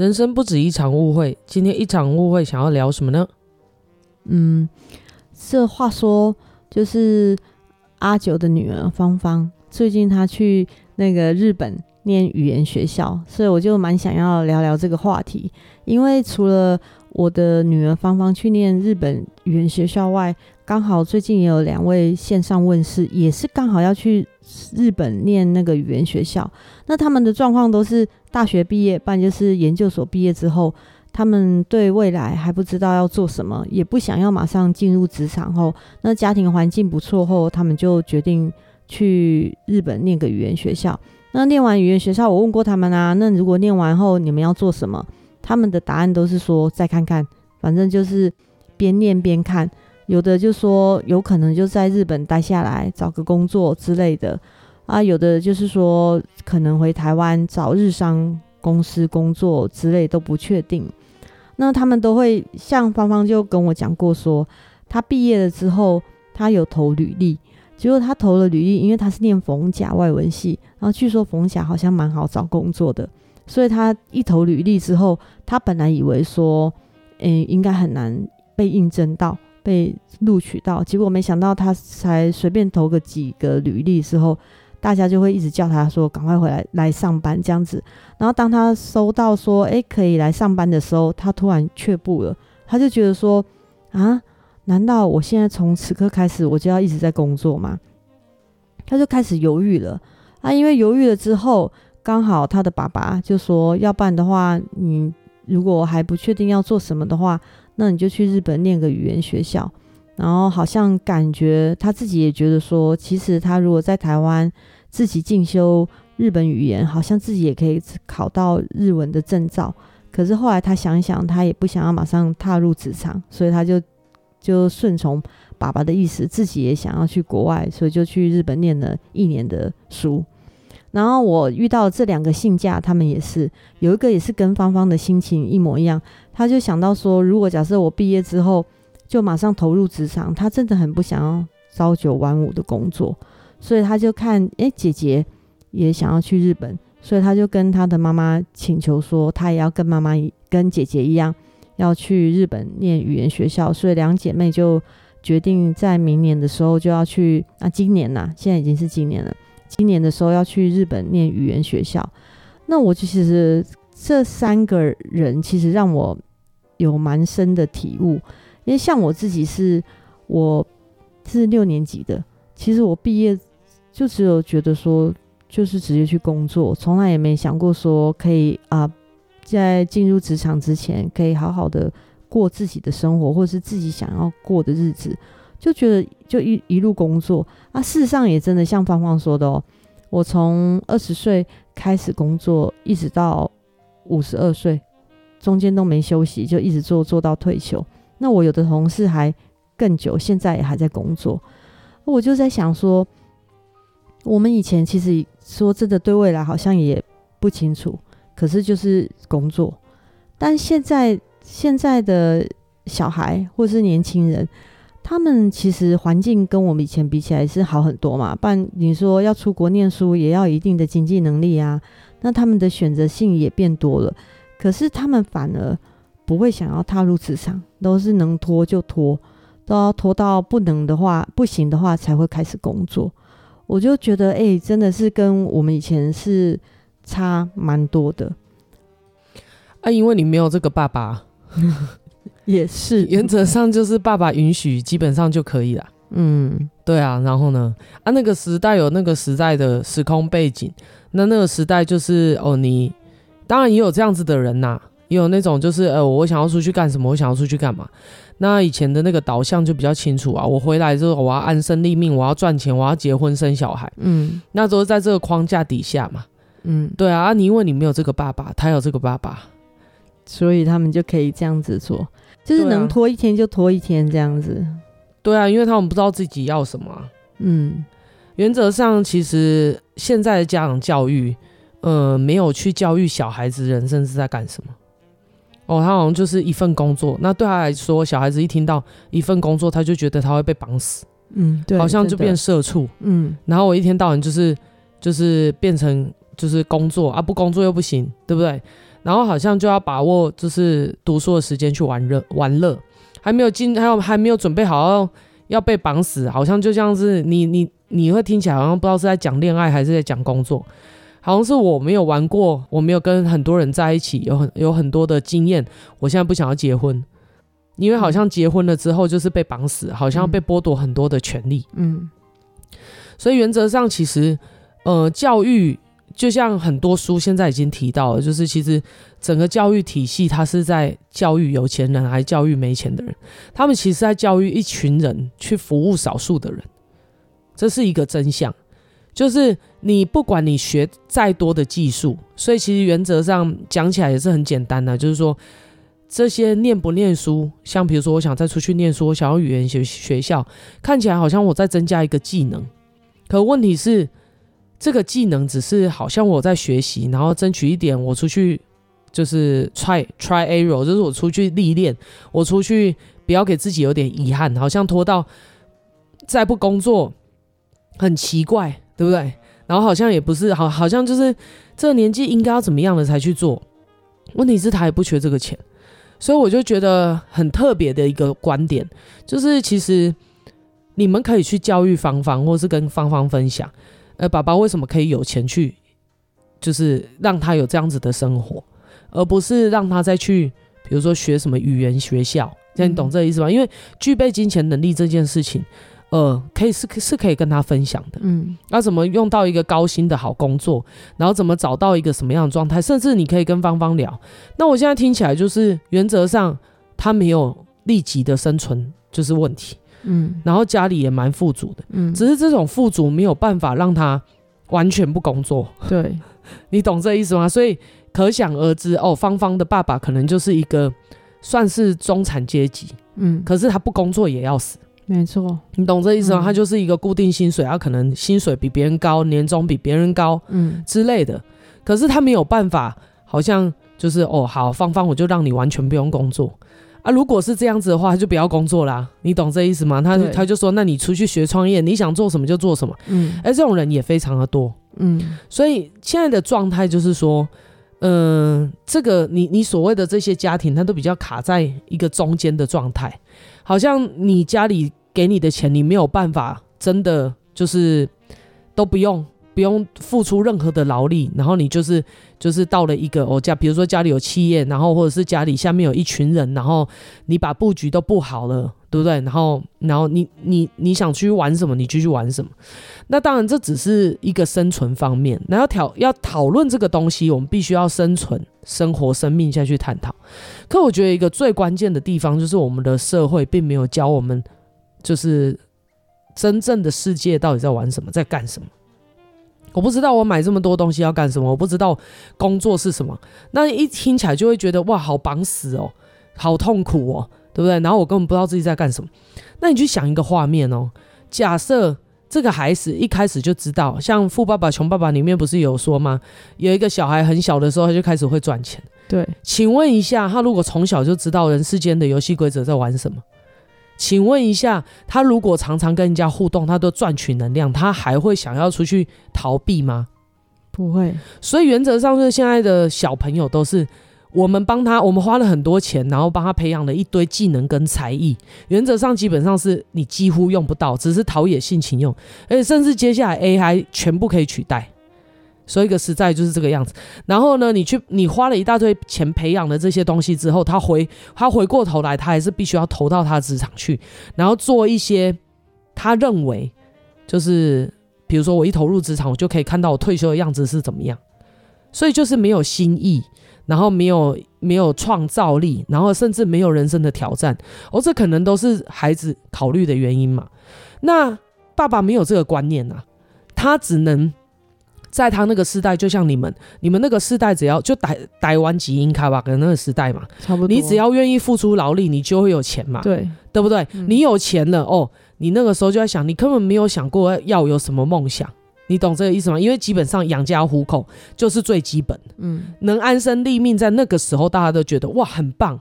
人生不止一场误会，今天一场误会想要聊什么呢？嗯，这话说就是阿九的女儿芳芳，最近她去那个日本念语言学校，所以我就蛮想要聊聊这个话题。因为除了我的女儿芳芳去念日本语言学校外，刚好最近也有两位线上问世，也是刚好要去日本念那个语言学校。那他们的状况都是大学毕业，不然就是研究所毕业之后，他们对未来还不知道要做什么，也不想要马上进入职场后，那家庭环境不错后，他们就决定去日本念个语言学校。那念完语言学校，我问过他们啊，那如果念完后你们要做什么？他们的答案都是说再看看，反正就是边念边看。有的就说有可能就在日本待下来找个工作之类的啊，有的就是说可能回台湾找日商公司工作之类都不确定。那他们都会像芳芳就跟我讲过说，他毕业了之后他有投履历，结果他投了履历，因为他是念逢甲外文系，然后据说逢甲好像蛮好找工作的，所以他一投履历之后，他本来以为说，嗯，应该很难被应征到。被录取到，结果没想到他才随便投个几个履历之后，大家就会一直叫他说赶快回来来上班这样子。然后当他收到说诶可以来上班的时候，他突然却步了，他就觉得说啊，难道我现在从此刻开始我就要一直在工作吗？他就开始犹豫了啊，因为犹豫了之后，刚好他的爸爸就说，要不然的话，你如果还不确定要做什么的话。那你就去日本念个语言学校，然后好像感觉他自己也觉得说，其实他如果在台湾自己进修日本语言，好像自己也可以考到日文的证照。可是后来他想想，他也不想要马上踏入职场，所以他就就顺从爸爸的意思，自己也想要去国外，所以就去日本念了一年的书。然后我遇到这两个信假，他们也是有一个也是跟芳芳的心情一模一样，他就想到说，如果假设我毕业之后就马上投入职场，他真的很不想要朝九晚五的工作，所以他就看，诶，姐姐也想要去日本，所以他就跟他的妈妈请求说，他也要跟妈妈跟姐姐一样要去日本念语言学校，所以两姐妹就决定在明年的时候就要去，啊，今年呐、现在已经是今年了。今年的时候要去日本念语言学校，那我其实这三个人其实让我有蛮深的体悟，因为像我自己是我是六年级的，其实我毕业就只有觉得说就是直接去工作，从来也没想过说可以啊在进入职场之前可以好好的过自己的生活，或是自己想要过的日子。就觉得就一一路工作啊，事实上也真的像芳芳说的哦，我从二十岁开始工作，一直到五十二岁，中间都没休息，就一直做做到退休。那我有的同事还更久，现在也还在工作。我就在想说，我们以前其实说真的，对未来好像也不清楚，可是就是工作。但现在现在的小孩或是年轻人。他们其实环境跟我们以前比起来是好很多嘛，不然你说要出国念书也要一定的经济能力啊，那他们的选择性也变多了，可是他们反而不会想要踏入职场，都是能拖就拖，都要拖到不能的话，不行的话才会开始工作。我就觉得，哎、欸，真的是跟我们以前是差蛮多的。啊，因为你没有这个爸爸。也是，原则上就是爸爸允许，基本上就可以了。嗯，对啊。然后呢，啊，那个时代有那个时代的时空背景，那那个时代就是哦，你当然也有这样子的人呐、啊，也有那种就是呃，我想要出去干什么，我想要出去干嘛。那以前的那个导向就比较清楚啊，我回来之后我要安身立命，我要赚钱，我要结婚生小孩。嗯，那都是在这个框架底下嘛。嗯，对啊。啊，你因为你没有这个爸爸，他有这个爸爸，所以他们就可以这样子做。就是能拖一天就拖一天这样子，对啊，因为他们不知道自己要什么。嗯，原则上其实现在的家长教育，呃，没有去教育小孩子人生是在干什么。哦，他好像就是一份工作。那对他来说，小孩子一听到一份工作，他就觉得他会被绑死。嗯，对，好像就变社畜。嗯，然后我一天到晚就是就是变成就是工作啊，不工作又不行，对不对？然后好像就要把握就是读书的时间去玩乐玩乐，还没有进，还有还没有准备好要要被绑死，好像就像是你你你会听起来好像不知道是在讲恋爱还是在讲工作，好像是我没有玩过，我没有跟很多人在一起，有很有很多的经验，我现在不想要结婚，因为好像结婚了之后就是被绑死，好像被剥夺很多的权利，嗯，所以原则上其实呃教育。就像很多书现在已经提到了，就是其实整个教育体系，它是在教育有钱人还是教育没钱的人？他们其实在教育一群人去服务少数的人，这是一个真相。就是你不管你学再多的技术，所以其实原则上讲起来也是很简单的，就是说这些念不念书，像比如说我想再出去念书，我想要语言学学校，看起来好像我在增加一个技能，可问题是。这个技能只是好像我在学习，然后争取一点，我出去就是 try try error，就是我出去历练，我出去不要给自己有点遗憾，好像拖到再不工作很奇怪，对不对？然后好像也不是好，好像就是这个年纪应该要怎么样的才去做。问题是他也不缺这个钱，所以我就觉得很特别的一个观点，就是其实你们可以去教育芳芳，或是跟芳芳分享。呃，爸爸为什么可以有钱去，就是让他有这样子的生活，而不是让他再去，比如说学什么语言学校，这样你懂这个意思吗？嗯、因为具备金钱能力这件事情，呃，可以是是可以跟他分享的。嗯，那怎么用到一个高薪的好工作，然后怎么找到一个什么样的状态，甚至你可以跟芳芳聊。那我现在听起来就是原则上他没有立即的生存就是问题。嗯，然后家里也蛮富足的，嗯，只是这种富足没有办法让他完全不工作，对，你懂这意思吗？所以可想而知，哦，芳芳的爸爸可能就是一个算是中产阶级，嗯，可是他不工作也要死，没错，你懂这意思吗？嗯，他就是一个固定薪水，他可能薪水比别人高，年终比别人高，嗯之类的，可是他没有办法，好像就是哦，好，芳芳，我就让你完全不用工作。啊，如果是这样子的话，他就不要工作啦。你懂这意思吗？他他就说，那你出去学创业，你想做什么就做什么。嗯，哎，这种人也非常的多。嗯，所以现在的状态就是说，嗯、呃，这个你你所谓的这些家庭，他都比较卡在一个中间的状态，好像你家里给你的钱，你没有办法真的就是都不用。不用付出任何的劳力，然后你就是就是到了一个哦家，比如说家里有企业，然后或者是家里下面有一群人，然后你把布局都布好了，对不对？然后然后你你你想去玩什么，你继续玩什么。那当然这只是一个生存方面，那要讨要讨论这个东西，我们必须要生存、生活、生命下去探讨。可我觉得一个最关键的地方就是我们的社会并没有教我们，就是真正的世界到底在玩什么，在干什么。我不知道我买这么多东西要干什么，我不知道工作是什么。那一听起来就会觉得哇，好绑死哦，好痛苦哦，对不对？然后我根本不知道自己在干什么。那你去想一个画面哦，假设这个孩子一开始就知道，像《富爸爸穷爸爸》里面不是有说吗？有一个小孩很小的时候他就开始会赚钱。对，请问一下，他如果从小就知道人世间的游戏规则在玩什么？请问一下，他如果常常跟人家互动，他都赚取能量，他还会想要出去逃避吗？不会。所以原则上，是现在的小朋友都是我们帮他，我们花了很多钱，然后帮他培养了一堆技能跟才艺。原则上，基本上是你几乎用不到，只是陶冶性情用，而且甚至接下来 AI 全部可以取代。所以一个实在就是这个样子，然后呢，你去你花了一大堆钱培养了这些东西之后，他回他回过头来，他还是必须要投到他的职场去，然后做一些他认为就是，比如说我一投入职场，我就可以看到我退休的样子是怎么样，所以就是没有新意，然后没有没有创造力，然后甚至没有人生的挑战，哦，这可能都是孩子考虑的原因嘛。那爸爸没有这个观念啊，他只能。在他那个时代，就像你们，你们那个时代，只要就台台湾基因卡吧，跟那个时代嘛，差不多。你只要愿意付出劳力，你就会有钱嘛，对，对不对？嗯、你有钱了哦，你那个时候就在想，你根本没有想过要有什么梦想，你懂这个意思吗？因为基本上养家糊口就是最基本，嗯，能安身立命，在那个时候大家都觉得哇，很棒，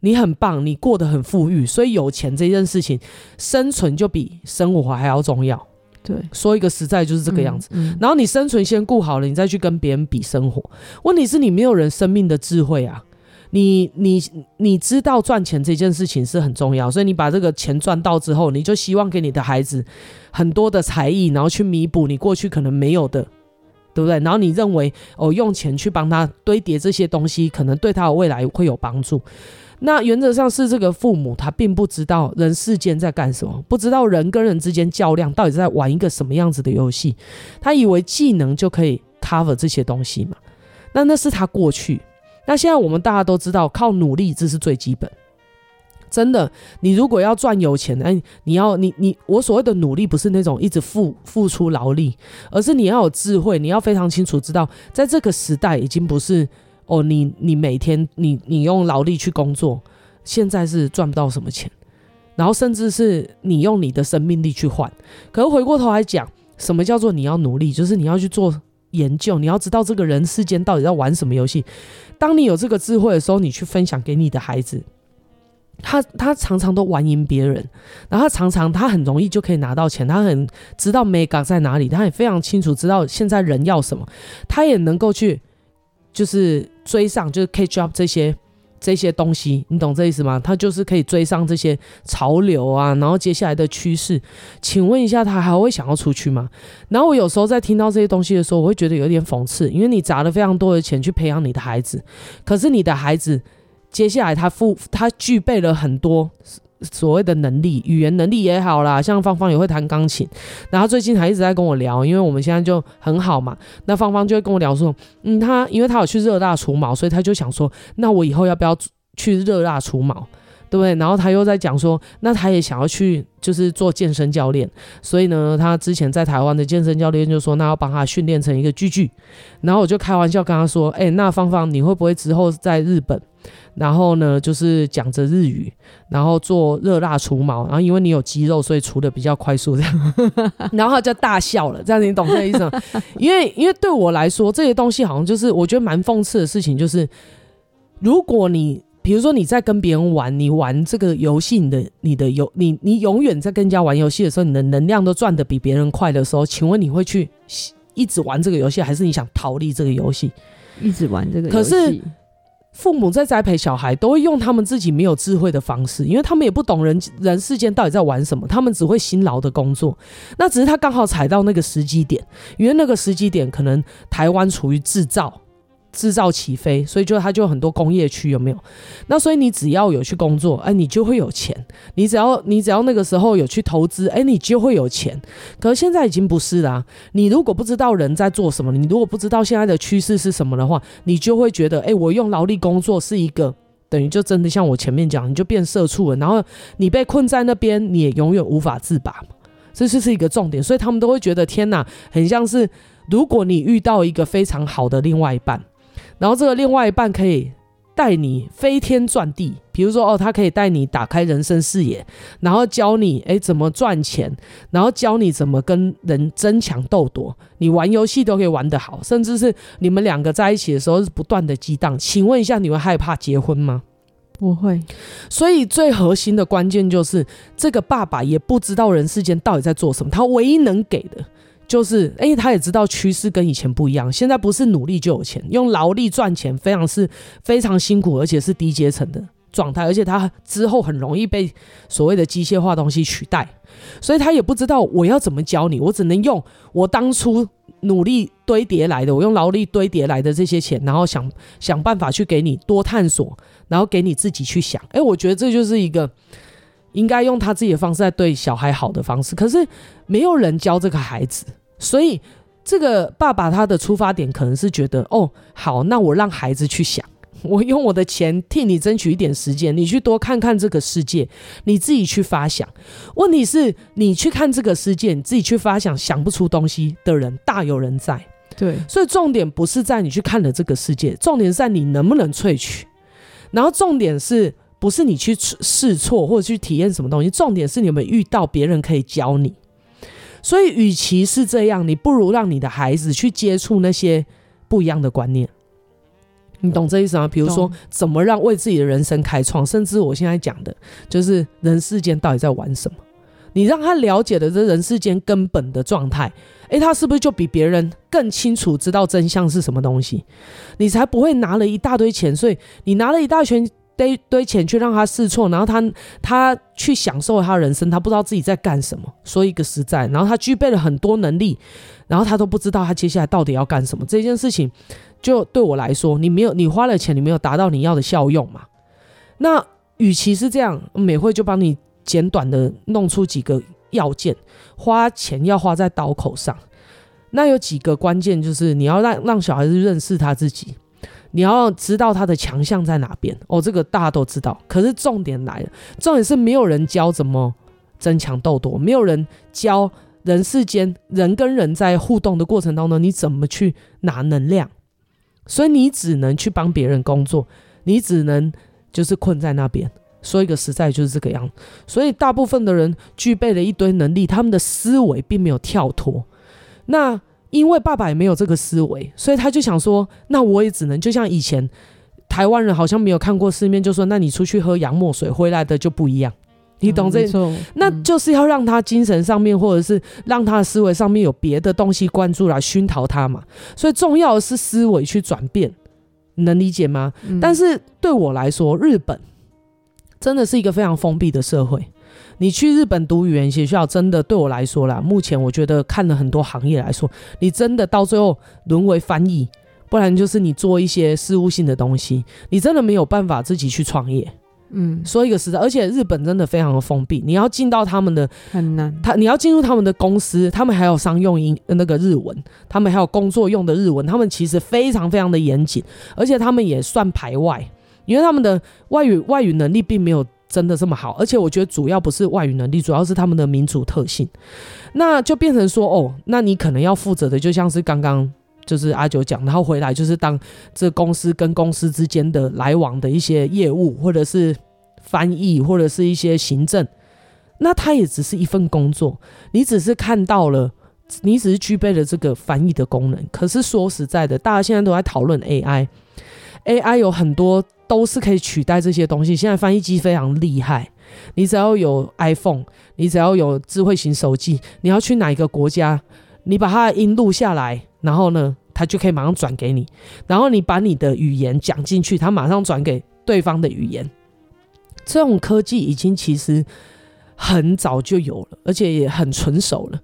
你很棒，你过得很富裕，所以有钱这件事情，生存就比生活还要重要。对，说一个实在就是这个样子。嗯嗯、然后你生存先顾好了，你再去跟别人比生活。问题是你没有人生命的智慧啊。你你你知道赚钱这件事情是很重要，所以你把这个钱赚到之后，你就希望给你的孩子很多的才艺，然后去弥补你过去可能没有的，对不对？然后你认为哦，用钱去帮他堆叠这些东西，可能对他的未来会有帮助。那原则上是这个父母他并不知道人世间在干什么，不知道人跟人之间较量到底在玩一个什么样子的游戏，他以为技能就可以 cover 这些东西嘛？那那是他过去。那现在我们大家都知道，靠努力这是最基本。真的，你如果要赚有钱，哎，你要你你我所谓的努力，不是那种一直付付出劳力，而是你要有智慧，你要非常清楚知道，在这个时代已经不是哦，你你每天你你用劳力去工作，现在是赚不到什么钱，然后甚至是你用你的生命力去换。可是回过头来讲，什么叫做你要努力？就是你要去做研究，你要知道这个人世间到底在玩什么游戏。当你有这个智慧的时候，你去分享给你的孩子，他他常常都玩赢别人，然后他常常他很容易就可以拿到钱，他很知道 mega 在哪里，他也非常清楚知道现在人要什么，他也能够去就是追上，就是 catch up 这些。这些东西，你懂这意思吗？他就是可以追上这些潮流啊，然后接下来的趋势。请问一下，他还会想要出去吗？然后我有时候在听到这些东西的时候，我会觉得有点讽刺，因为你砸了非常多的钱去培养你的孩子，可是你的孩子接下来他富他具备了很多。所谓的能力，语言能力也好啦，像芳芳也会弹钢琴，然后最近还一直在跟我聊，因为我们现在就很好嘛。那芳芳就会跟我聊说，嗯，他因为他有去热辣除毛，所以他就想说，那我以后要不要去热辣除毛，对不对？然后他又在讲说，那他也想要去就是做健身教练，所以呢，他之前在台湾的健身教练就说，那要帮他训练成一个巨巨。然后我就开玩笑跟他说，哎，那芳芳你会不会之后在日本？然后呢，就是讲着日语，然后做热辣除毛，然后因为你有肌肉，所以除的比较快速，这样，然后他就大笑了，这样你懂这意思吗？因为 因为对我来说，这些东西好像就是我觉得蛮讽刺的事情，就是如果你比如说你在跟别人玩，你玩这个游戏，你的你的游你你永远在跟人家玩游戏的时候，你的能量都赚的比别人快的时候，请问你会去一直玩这个游戏，还是你想逃离这个游戏？一直玩这个游戏，可是。父母在栽培小孩，都会用他们自己没有智慧的方式，因为他们也不懂人人世间到底在玩什么，他们只会辛劳的工作。那只是他刚好踩到那个时机点，因为那个时机点可能台湾处于制造。制造起飞，所以就它就很多工业区，有没有？那所以你只要有去工作，哎，你就会有钱。你只要你只要那个时候有去投资，哎，你就会有钱。可是现在已经不是啦。你如果不知道人在做什么，你如果不知道现在的趋势是什么的话，你就会觉得，哎，我用劳力工作是一个等于就真的像我前面讲，你就变社畜了。然后你被困在那边，你也永远无法自拔。这就是一个重点，所以他们都会觉得天哪，很像是如果你遇到一个非常好的另外一半。然后这个另外一半可以带你飞天转地，比如说哦，他可以带你打开人生视野，然后教你诶怎么赚钱，然后教你怎么跟人争强斗夺，你玩游戏都可以玩得好，甚至是你们两个在一起的时候是不断的激荡。请问一下，你会害怕结婚吗？不会。所以最核心的关键就是这个爸爸也不知道人世间到底在做什么，他唯一能给的。就是，哎、他也知道趋势跟以前不一样，现在不是努力就有钱，用劳力赚钱非常是非常辛苦，而且是低阶层的状态，而且他之后很容易被所谓的机械化东西取代，所以他也不知道我要怎么教你，我只能用我当初努力堆叠来的，我用劳力堆叠来的这些钱，然后想想办法去给你多探索，然后给你自己去想，哎、我觉得这就是一个。应该用他自己的方式来对小孩好的方式，可是没有人教这个孩子，所以这个爸爸他的出发点可能是觉得，哦，好，那我让孩子去想，我用我的钱替你争取一点时间，你去多看看这个世界，你自己去发想。问题是，你去看这个世界，你自己去发想，想不出东西的人大有人在。对，所以重点不是在你去看了这个世界，重点是在你能不能萃取，然后重点是。不是你去试错或者去体验什么东西，重点是你有没有遇到别人可以教你。所以，与其是这样，你不如让你的孩子去接触那些不一样的观念。你懂这意思吗？比如说，怎么让为自己的人生开创，甚至我现在讲的，就是人世间到底在玩什么。你让他了解的这人世间根本的状态，诶，他是不是就比别人更清楚知道真相是什么东西？你才不会拿了一大堆钱，所以你拿了一大群堆堆钱去让他试错，然后他他去享受他人生，他不知道自己在干什么。说一个实在，然后他具备了很多能力，然后他都不知道他接下来到底要干什么。这件事情，就对我来说，你没有你花了钱，你没有达到你要的效用嘛？那与其是这样，美惠就帮你简短的弄出几个要件，花钱要花在刀口上。那有几个关键，就是你要让让小孩子认识他自己。你要知道他的强项在哪边哦，这个大家都知道。可是重点来了，重点是没有人教怎么争强斗夺，没有人教人世间人跟人在互动的过程当中，你怎么去拿能量。所以你只能去帮别人工作，你只能就是困在那边。说一个实在就是这个样子。所以大部分的人具备了一堆能力，他们的思维并没有跳脱。那因为爸爸也没有这个思维，所以他就想说，那我也只能就像以前台湾人好像没有看过世面，就说那你出去喝洋墨水回来的就不一样，你懂这？嗯、那就是要让他精神上面或者是让他的思维上面有别的东西关注来熏陶他嘛。所以重要的是思维去转变，能理解吗？嗯、但是对我来说，日本真的是一个非常封闭的社会。你去日本读语言学校，真的对我来说啦，目前我觉得看了很多行业来说，你真的到最后沦为翻译，不然就是你做一些事务性的东西，你真的没有办法自己去创业。嗯，说一个实在，而且日本真的非常的封闭，你要进到他们的很难，他你要进入他们的公司，他们还有商用英那个日文，他们还有工作用的日文，他们其实非常非常的严谨，而且他们也算排外，因为他们的外语外语能力并没有。真的这么好？而且我觉得主要不是外语能力，主要是他们的民族特性。那就变成说，哦，那你可能要负责的，就像是刚刚就是阿九讲，然后回来就是当这公司跟公司之间的来往的一些业务，或者是翻译，或者是一些行政。那它也只是一份工作，你只是看到了，你只是具备了这个翻译的功能。可是说实在的，大家现在都在讨论 AI AI，AI 有很多。都是可以取代这些东西。现在翻译机非常厉害，你只要有 iPhone，你只要有智慧型手机，你要去哪一个国家，你把它的音录下来，然后呢，它就可以马上转给你。然后你把你的语言讲进去，它马上转给对方的语言。这种科技已经其实很早就有了，而且也很纯熟了。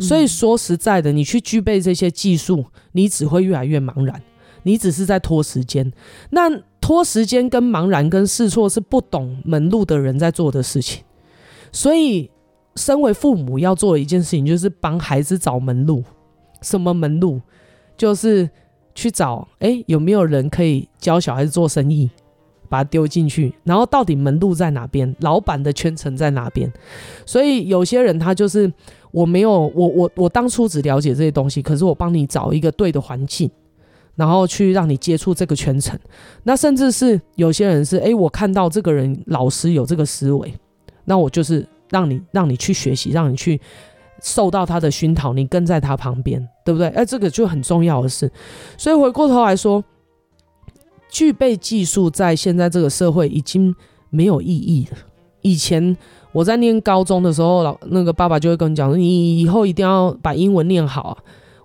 所以说实在的，你去具备这些技术，你只会越来越茫然，你只是在拖时间。那。拖时间跟茫然跟试错是不懂门路的人在做的事情，所以身为父母要做的一件事情就是帮孩子找门路。什么门路？就是去找哎、有没有人可以教小孩子做生意，把他丢进去，然后到底门路在哪边？老板的圈层在哪边？所以有些人他就是我没有我我我当初只了解这些东西，可是我帮你找一个对的环境。然后去让你接触这个圈层，那甚至是有些人是，哎，我看到这个人老师有这个思维，那我就是让你让你去学习，让你去受到他的熏陶，你跟在他旁边，对不对？哎，这个就很重要的事。所以回过头来说，具备技术在现在这个社会已经没有意义了。以前我在念高中的时候，老那个爸爸就会跟你讲，你以后一定要把英文念好。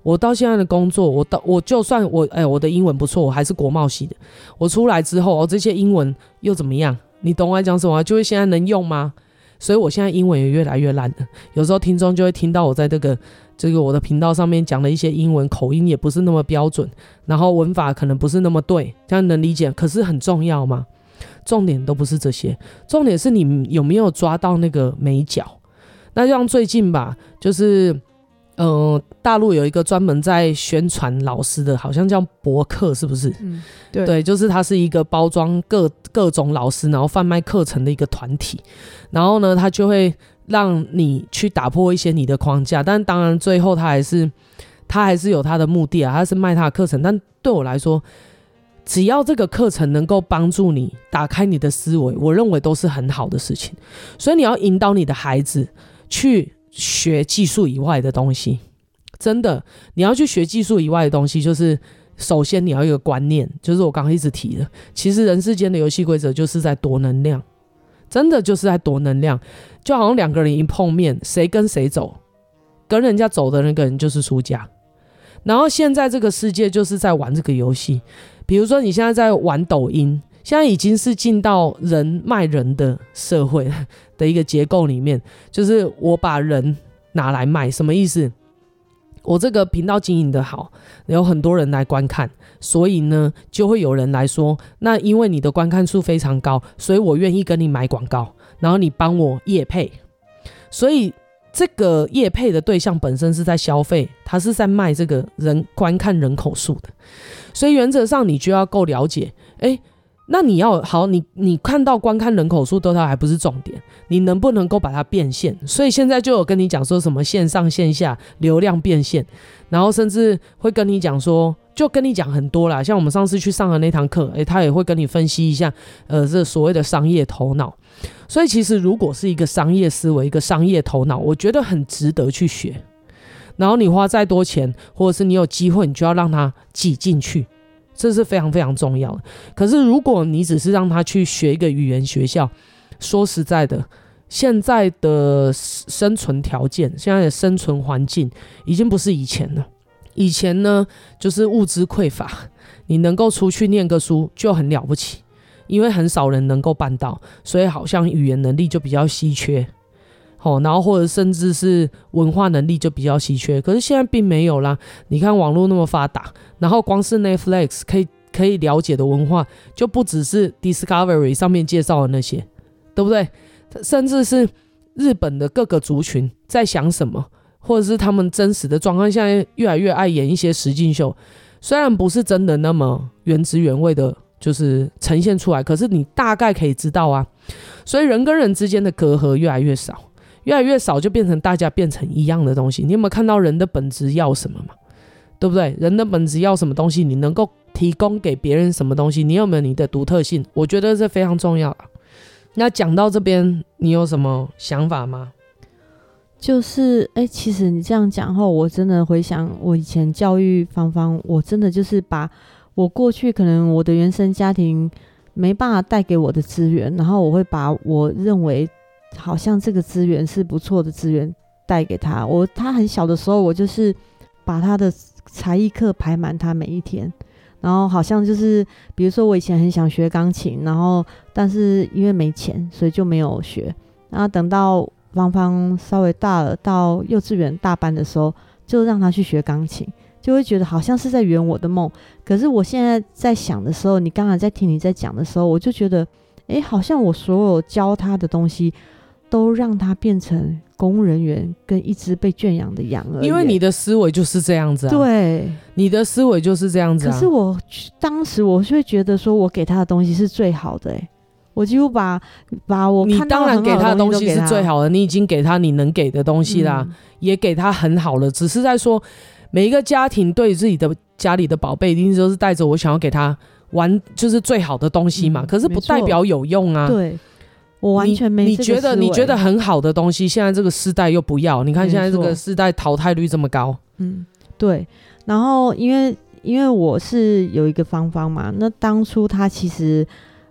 我到现在的工作，我到我就算我哎、我的英文不错，我还是国贸系的。我出来之后，哦，这些英文又怎么样？你懂我在讲什么？就会现在能用吗？所以我现在英文也越来越烂了。有时候听众就会听到我在这个这个我的频道上面讲的一些英文口音也不是那么标准，然后文法可能不是那么对，这样能理解？可是很重要吗？重点都不是这些，重点是你有没有抓到那个眉角。那像最近吧，就是。嗯、呃，大陆有一个专门在宣传老师的，好像叫博客，是不是？嗯，对，对，就是它是一个包装各各种老师，然后贩卖课程的一个团体。然后呢，他就会让你去打破一些你的框架，但当然最后他还是他还是有他的目的啊，他是卖他的课程。但对我来说，只要这个课程能够帮助你打开你的思维，我认为都是很好的事情。所以你要引导你的孩子去。学技术以外的东西，真的，你要去学技术以外的东西，就是首先你要有一个观念，就是我刚刚一直提的，其实人世间的游戏规则就是在夺能量，真的就是在夺能量，就好像两个人一碰面，谁跟谁走，跟人家走的那个人就是输家。然后现在这个世界就是在玩这个游戏，比如说你现在在玩抖音，现在已经是进到人卖人的社会的一个结构里面，就是我把人拿来卖，什么意思？我这个频道经营得好，有很多人来观看，所以呢，就会有人来说，那因为你的观看数非常高，所以我愿意跟你买广告，然后你帮我业配，所以。这个业配的对象本身是在消费，他是在卖这个人观看人口数的，所以原则上你就要够了解。诶，那你要好，你你看到观看人口数多少还不是重点，你能不能够把它变现？所以现在就有跟你讲说什么线上线下流量变现，然后甚至会跟你讲说。就跟你讲很多啦，像我们上次去上的那堂课，诶，他也会跟你分析一下，呃，这所谓的商业头脑。所以其实如果是一个商业思维，一个商业头脑，我觉得很值得去学。然后你花再多钱，或者是你有机会，你就要让它挤进去，这是非常非常重要的。可是如果你只是让他去学一个语言学校，说实在的，现在的生存条件，现在的生存环境，已经不是以前了。以前呢，就是物资匮乏，你能够出去念个书就很了不起，因为很少人能够办到，所以好像语言能力就比较稀缺，哦，然后或者甚至是文化能力就比较稀缺。可是现在并没有啦，你看网络那么发达，然后光是 Netflix 可以可以了解的文化就不只是 Discovery 上面介绍的那些，对不对？甚至是日本的各个族群在想什么。或者是他们真实的状况，现在越来越爱演一些实境秀，虽然不是真的那么原汁原味的，就是呈现出来，可是你大概可以知道啊。所以人跟人之间的隔阂越来越少，越来越少，就变成大家变成一样的东西。你有没有看到人的本质要什么嘛？对不对？人的本质要什么东西？你能够提供给别人什么东西？你有没有你的独特性？我觉得这非常重要。那讲到这边，你有什么想法吗？就是，哎、其实你这样讲后，我真的回想我以前教育芳芳，我真的就是把我过去可能我的原生家庭没办法带给我的资源，然后我会把我认为好像这个资源是不错的资源带给他。我他很小的时候，我就是把他的才艺课排满他每一天，然后好像就是比如说我以前很想学钢琴，然后但是因为没钱，所以就没有学。然后等到芳芳稍微大了，到幼稚园大班的时候，就让他去学钢琴，就会觉得好像是在圆我的梦。可是我现在在想的时候，你刚才在听你在讲的时候，我就觉得，哎，好像我所有教他的东西，都让他变成公务人员跟一只被圈养的羊而已。因为你的思维就是这样子啊。对，你的思维就是这样子啊。可是我当时我就会觉得，说我给他的东西是最好的，哎。我几乎把把我你当然给他的东西是最好的，你已经给他你能给的东西啦，嗯、也给他很好了。只是在说，每一个家庭对自己的家里的宝贝，一定都是带着我想要给他玩，就是最好的东西嘛。嗯、可是不代表有用啊。对，我完全没。你觉得你觉得很好的东西，现在这个世代又不要。你看现在这个世代淘汰率这么高。嗯，对。然后因为因为我是有一个芳芳嘛，那当初他其实。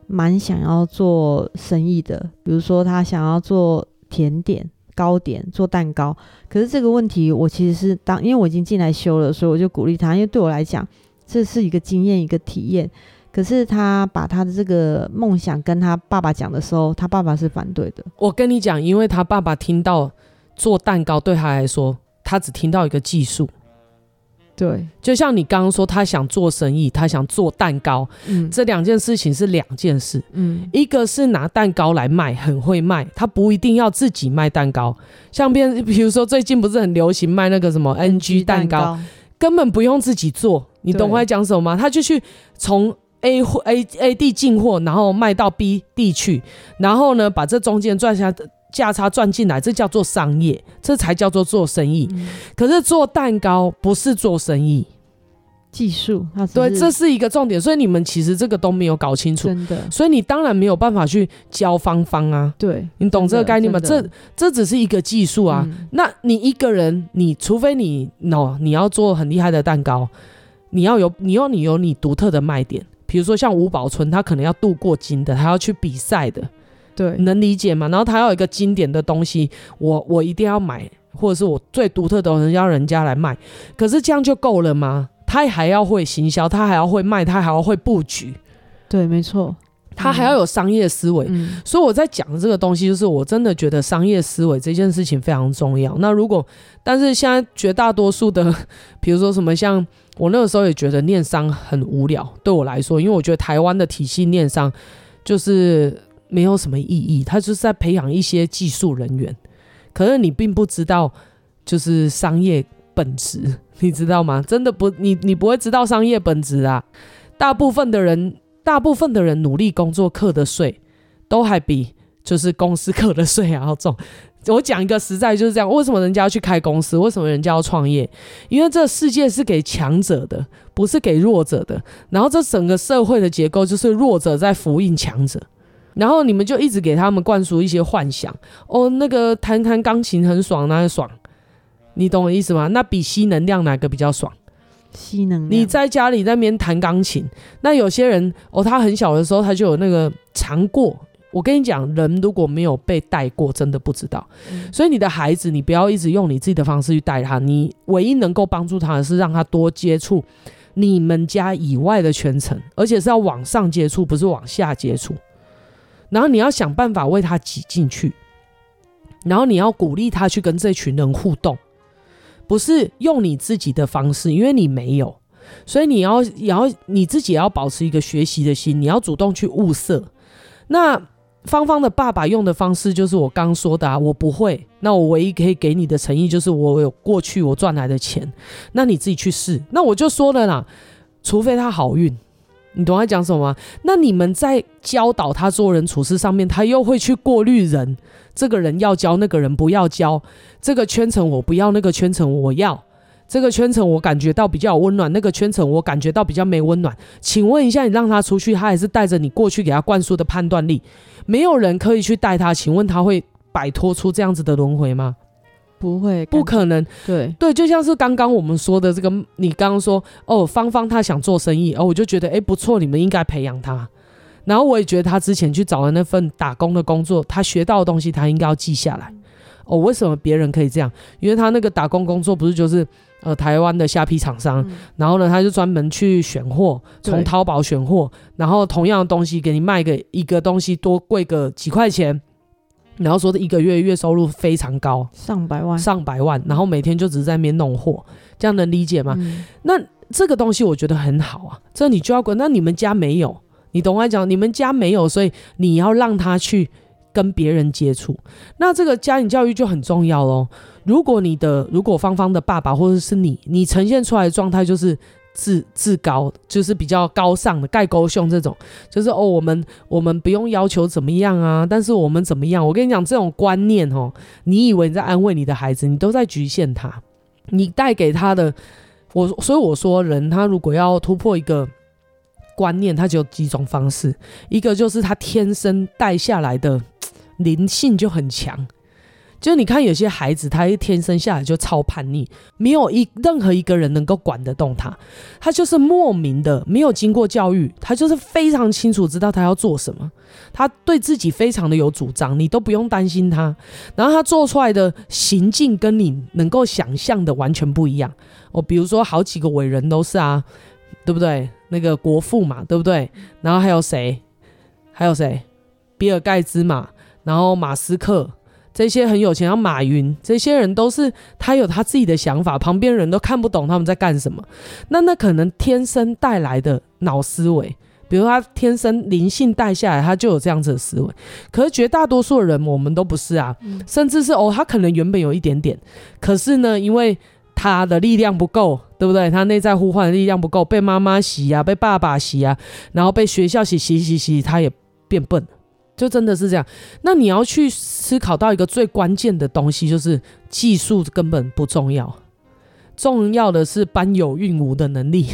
蛮想要做生意的，比如说他想要做甜点、糕点、做蛋糕。可是这个问题，我其实是当因为我已经进来修了，所以我就鼓励他。因为对我来讲，这是一个经验、一个体验。可是他把他的这个梦想跟他爸爸讲的时候，他爸爸是反对的。我跟你讲，因为他爸爸听到做蛋糕对他来说，他只听到一个技术。对，就像你刚刚说，他想做生意，他想做蛋糕，嗯，这两件事情是两件事，嗯，一个是拿蛋糕来卖，很会卖，他不一定要自己卖蛋糕，像边，比如说最近不是很流行卖那个什么 NG 蛋糕，蛋糕。根本不用自己做，你懂我在讲什么吗？他就去从 A 货 A A 地进货，然后卖到 B 地去，然后呢，把这中间赚下的。价差赚进来，这叫做商业，这才叫做做生意。嗯、可是做蛋糕不是做生意，技术。对，这是一个重点。所以你们其实这个都没有搞清楚，真的。所以你当然没有办法去教芳芳啊。对，你懂这个概念吗？这这只是一个技术啊。嗯、那你一个人，你除非你 no，你要做很厉害的蛋糕，你要有你要你有你独特的卖点。比如说像吴宝春，他可能要镀过金的，他要去比赛的。对，能理解吗？然后他要有一个经典的东西，我我一定要买，或者是我最独特的东西要人家来卖。可是这样就够了吗？他还要会行销，他还要会卖，他还要会布局。对，没错。他还要有商业思维，嗯、所以我在讲的这个东西，就是我真的觉得商业思维这件事情非常重要。那如果，但是现在绝大多数的，比如说什么，像我那个时候也觉得念商很无聊，对我来说，因为我觉得台湾的体系念商就是没有什么意义，他就是在培养一些技术人员，可是你并不知道就是商业本质，你知道吗？真的不，你你不会知道商业本质啊，大部分的人。大部分的人努力工作课的税，都还比就是公司课的税还要重。我讲一个实在就是这样，为什么人家要去开公司？为什么人家要创业？因为这世界是给强者的，不是给弱者的。然后这整个社会的结构就是弱者在服应强者。然后你们就一直给他们灌输一些幻想。哦，那个弹弹钢琴很爽，那个爽？你懂我意思吗？那比吸能量哪个比较爽？吸能，你在家里那边弹钢琴，那有些人哦，他很小的时候他就有那个尝过。我跟你讲，人如果没有被带过，真的不知道。嗯、所以你的孩子，你不要一直用你自己的方式去带他，你唯一能够帮助他的是让他多接触你们家以外的圈层，而且是要往上接触，不是往下接触。然后你要想办法为他挤进去，然后你要鼓励他去跟这群人互动。不是用你自己的方式，因为你没有，所以你要也要你自己也要保持一个学习的心，你要主动去物色。那芳芳的爸爸用的方式就是我刚说的啊，我不会。那我唯一可以给你的诚意就是我有过去我赚来的钱，那你自己去试。那我就说了啦，除非他好运。你懂我讲什么吗？那你们在教导他做人处事上面，他又会去过滤人，这个人要教，那个人不要教，这个圈层我不要，那个圈层我要，这个圈层我感觉到比较有温暖，那个圈层我感觉到比较没温暖。请问一下，你让他出去，他还是带着你过去给他灌输的判断力，没有人可以去带他，请问他会摆脱出这样子的轮回吗？不会，不可能。对对，就像是刚刚我们说的这个，你刚刚说哦，芳芳她想做生意，哦，我就觉得哎不错，你们应该培养她。然后我也觉得她之前去找的那份打工的工作，她学到的东西，她应该要记下来。哦，为什么别人可以这样？因为他那个打工工作不是就是呃台湾的虾皮厂商，嗯、然后呢，他就专门去选货，从淘宝选货，然后同样的东西给你卖个一个东西多贵个几块钱。然后说的一个月月收入非常高，上百万，上百万，然后每天就只是在那边弄货，这样能理解吗？嗯、那这个东西我觉得很好啊，这你就要管。那你们家没有，你懂我讲？你们家没有，所以你要让他去跟别人接触。那这个家庭教育就很重要喽。如果你的，如果芳芳的爸爸或者是你，你呈现出来的状态就是。自自高就是比较高尚的盖沟胸这种，就是哦，我们我们不用要求怎么样啊，但是我们怎么样？我跟你讲，这种观念哦，你以为你在安慰你的孩子，你都在局限他。你带给他的，我所以我说，人他如果要突破一个观念，他只有几种方式，一个就是他天生带下来的灵性就很强。就你看，有些孩子他一天生下来就超叛逆，没有一任何一个人能够管得动他，他就是莫名的没有经过教育，他就是非常清楚知道他要做什么，他对自己非常的有主张，你都不用担心他，然后他做出来的行径跟你能够想象的完全不一样。哦比如说好几个伟人都是啊，对不对？那个国父嘛，对不对？然后还有谁？还有谁？比尔盖茨嘛，然后马斯克。这些很有钱，像马云，这些人都是他有他自己的想法，旁边人都看不懂他们在干什么。那那可能天生带来的脑思维，比如他天生灵性带下来，他就有这样子的思维。可是绝大多数的人，我们都不是啊，甚至是哦，他可能原本有一点点，可是呢，因为他的力量不够，对不对？他内在呼唤的力量不够，被妈妈洗啊，被爸爸洗啊，然后被学校洗洗洗洗，他也变笨。就真的是这样，那你要去思考到一个最关键的东西，就是技术根本不重要，重要的是班有运无的能力。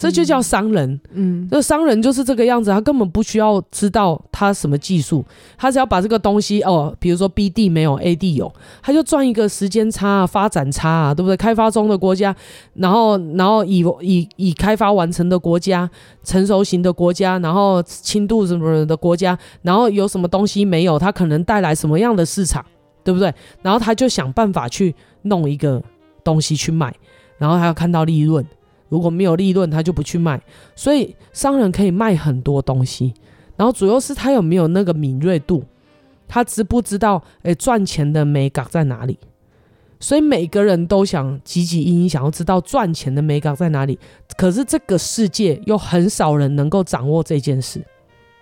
这就叫商人。嗯，这商人就是这个样子，他根本不需要知道他什么技术，他只要把这个东西哦，比如说 B D 没有 A D 有，他就赚一个时间差啊，发展差啊，对不对？开发中的国家，然后然后以以以开发完成的国家，成熟型的国家，然后轻度什么的国家，然后有什么东西没有，他可能带来什么样的市场，对不对？然后他就想办法去弄一个东西去卖，然后还要看到利润。如果没有利润，他就不去卖。所以商人可以卖很多东西，然后主要是他有没有那个敏锐度，他知不知道诶赚钱的美感在哪里？所以每个人都想汲汲营营，想要知道赚钱的美感在哪里。可是这个世界又很少人能够掌握这件事，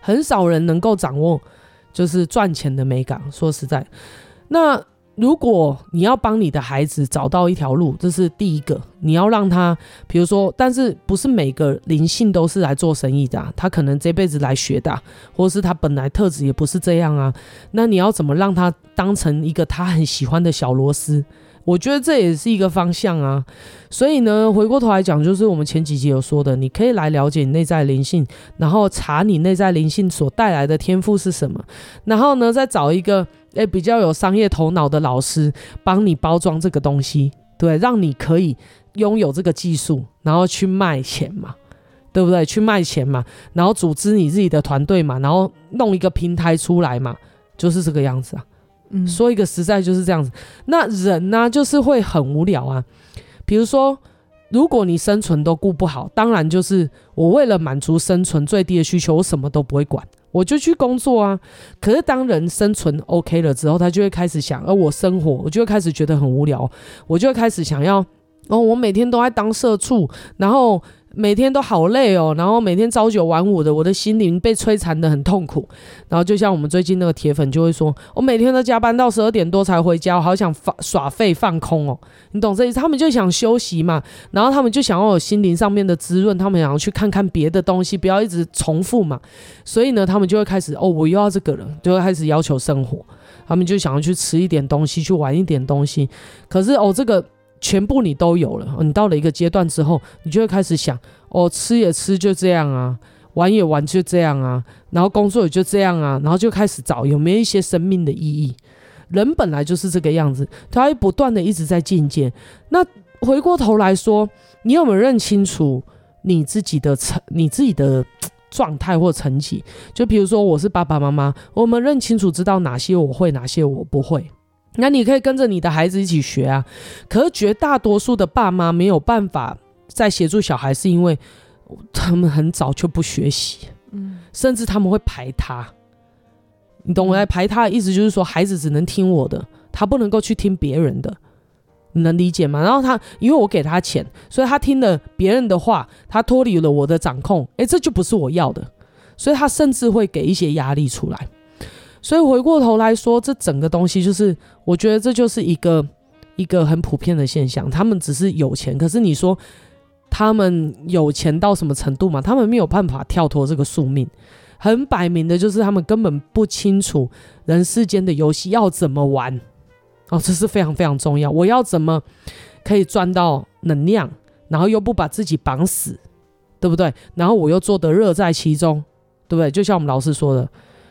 很少人能够掌握就是赚钱的美感。说实在，那。如果你要帮你的孩子找到一条路，这是第一个。你要让他，比如说，但是不是每个灵性都是来做生意的，他可能这辈子来学的，或是他本来特质也不是这样啊。那你要怎么让他当成一个他很喜欢的小螺丝？我觉得这也是一个方向啊。所以呢，回过头来讲，就是我们前几集有说的，你可以来了解你内在灵性，然后查你内在灵性所带来的天赋是什么，然后呢，再找一个。诶，比较有商业头脑的老师帮你包装这个东西，对，让你可以拥有这个技术，然后去卖钱嘛，对不对？去卖钱嘛，然后组织你自己的团队嘛，然后弄一个平台出来嘛，就是这个样子啊。说一个实在就是这样子。那人呢，就是会很无聊啊。比如说，如果你生存都顾不好，当然就是我为了满足生存最低的需求，我什么都不会管。我就去工作啊，可是当人生存 OK 了之后，他就会开始想，而我生活，我就会开始觉得很无聊，我就会开始想要，哦，我每天都在当社畜，然后。每天都好累哦，然后每天朝九晚五的，我的心灵被摧残得很痛苦。然后就像我们最近那个铁粉就会说，我每天都加班到十二点多才回家，我好想发耍废放空哦，你懂这意思？他们就想休息嘛，然后他们就想要有心灵上面的滋润，他们想要去看看别的东西，不要一直重复嘛。所以呢，他们就会开始哦，我又要这个了，就会开始要求生活。他们就想要去吃一点东西，去玩一点东西。可是哦，这个。全部你都有了，你到了一个阶段之后，你就会开始想，哦，吃也吃就这样啊，玩也玩就这样啊，然后工作也就这样啊，然后就开始找有没有一些生命的意义。人本来就是这个样子，他会不断的一直在进阶。那回过头来说，你有没有认清楚你自己的成、你自己的状态或成绩？就比如说，我是爸爸妈妈，我们认清楚知道哪些我会，哪些我不会。那你可以跟着你的孩子一起学啊，可是绝大多数的爸妈没有办法再协助小孩，是因为他们很早就不学习，嗯，甚至他们会排他。你懂我在排他的意思，就是说孩子只能听我的，他不能够去听别人的，你能理解吗？然后他因为我给他钱，所以他听了别人的话，他脱离了我的掌控，诶，这就不是我要的，所以他甚至会给一些压力出来。所以回过头来说，这整个东西就是，我觉得这就是一个一个很普遍的现象。他们只是有钱，可是你说他们有钱到什么程度嘛？他们没有办法跳脱这个宿命，很摆明的就是他们根本不清楚人世间的游戏要怎么玩。哦，这是非常非常重要。我要怎么可以赚到能量，然后又不把自己绑死，对不对？然后我又做得乐在其中，对不对？就像我们老师说的。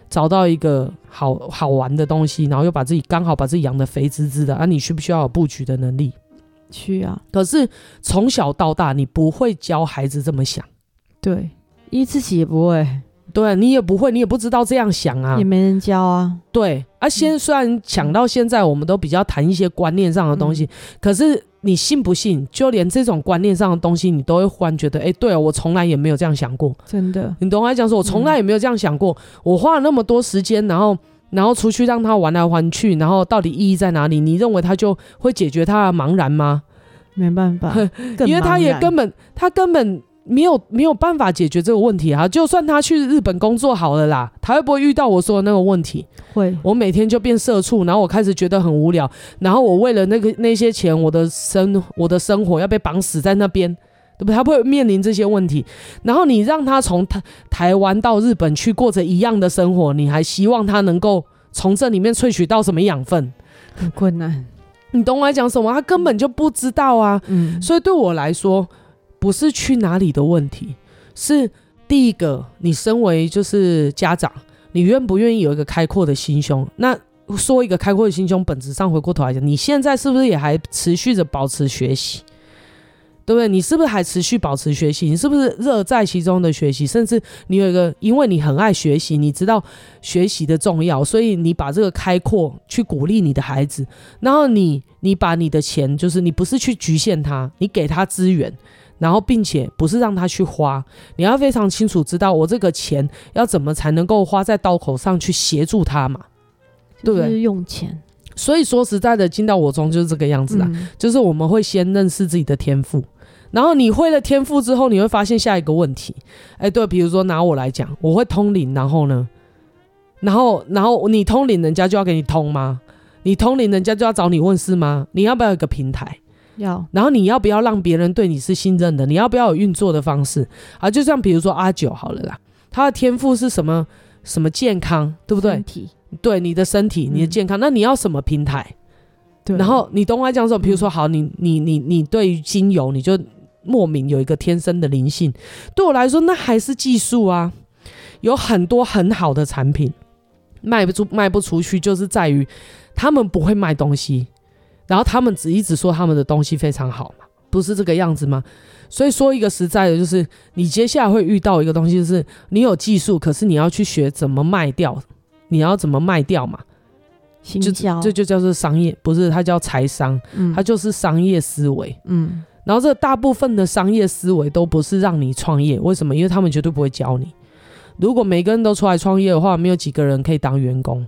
找到一个好好玩的东西，然后又把自己刚好把自己养的肥滋滋的啊！你需不需要有布局的能力？需要。可是从小到大，你不会教孩子这么想。对，因为自己也不会。对，你也不会，你也不知道这样想啊。也没人教啊。对，啊，先虽然讲到现在，我们都比较谈一些观念上的东西，嗯、可是。你信不信？就连这种观念上的东西，你都会忽然觉得，哎、欸，对哦，我从来也没有这样想过。真的，你懂我来讲说，我从来也没有这样想过。嗯、我花了那么多时间，然后，然后出去让他玩来玩去，然后到底意义在哪里？你认为他就会解决他的茫然吗？没办法，因为他也根本，他根本。没有没有办法解决这个问题啊！就算他去日本工作好了啦，他会不会遇到我说的那个问题？会。我每天就变社畜，然后我开始觉得很无聊，然后我为了那个那些钱，我的生我的生活要被绑死在那边，对不对？他不会面临这些问题。然后你让他从台台湾到日本去过着一样的生活，你还希望他能够从这里面萃取到什么养分？很困难。你懂我在讲什么？他根本就不知道啊。嗯。所以对我来说。不是去哪里的问题，是第一个，你身为就是家长，你愿不愿意有一个开阔的心胸？那说一个开阔的心胸，本质上回过头来讲，你现在是不是也还持续着保持学习？对不对？你是不是还持续保持学习？你是不是乐在其中的学习？甚至你有一个，因为你很爱学习，你知道学习的重要，所以你把这个开阔去鼓励你的孩子。然后你，你把你的钱，就是你不是去局限他，你给他资源，然后并且不是让他去花，你要非常清楚知道我这个钱要怎么才能够花在刀口上去协助他嘛？对不对？用钱。所以说实在的，进到我中就是这个样子啊，嗯、就是我们会先认识自己的天赋。然后你会了天赋之后，你会发现下一个问题，哎，对，比如说拿我来讲，我会通灵，然后呢，然后然后你通灵，人家就要给你通吗？你通灵，人家就要找你问事吗？你要不要有一个平台？要。然后你要不要让别人对你是信任的？你要不要有运作的方式？啊，就像比如说阿九好了啦，他的天赋是什么？什么健康，对不对？体。对你的身体，你的健康，嗯、那你要什么平台？对。然后你懂我讲什么？比如说，好，你你你你对于精油，你就。莫名有一个天生的灵性，对我来说那还是技术啊。有很多很好的产品卖不出，卖不出去，就是在于他们不会卖东西，然后他们只一直说他们的东西非常好嘛，不是这个样子吗？所以说一个实在的，就是你接下来会遇到一个东西，就是你有技术，可是你要去学怎么卖掉，你要怎么卖掉嘛？就这就叫做商业，不是它叫财商，嗯，它就是商业思维，嗯。然后这大部分的商业思维都不是让你创业，为什么？因为他们绝对不会教你。如果每个人都出来创业的话，没有几个人可以当员工，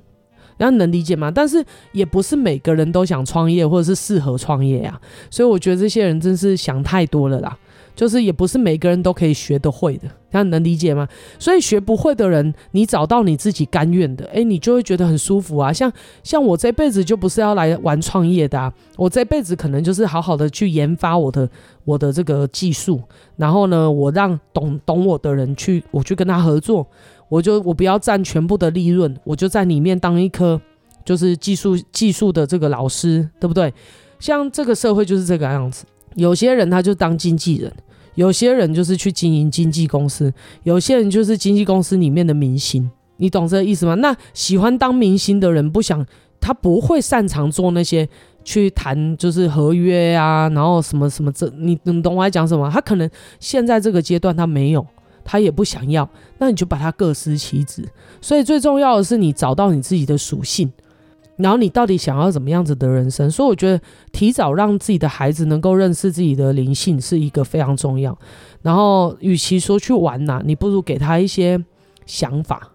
那能理解吗？但是也不是每个人都想创业或者是适合创业呀，所以我觉得这些人真是想太多了啦。就是也不是每个人都可以学得会的，这样能理解吗？所以学不会的人，你找到你自己甘愿的，诶，你就会觉得很舒服啊。像像我这辈子就不是要来玩创业的啊，我这辈子可能就是好好的去研发我的我的这个技术，然后呢，我让懂懂我的人去，我去跟他合作，我就我不要占全部的利润，我就在里面当一颗就是技术技术的这个老师，对不对？像这个社会就是这个样子，有些人他就当经纪人。有些人就是去经营经纪公司，有些人就是经纪公司里面的明星，你懂这意思吗？那喜欢当明星的人不想，他不会擅长做那些去谈就是合约啊，然后什么什么这，你你懂我在讲什么？他可能现在这个阶段他没有，他也不想要，那你就把他各司其职。所以最重要的是你找到你自己的属性。然后你到底想要怎么样子的人生？所以我觉得提早让自己的孩子能够认识自己的灵性是一个非常重要。然后，与其说去玩呐、你不如给他一些想法。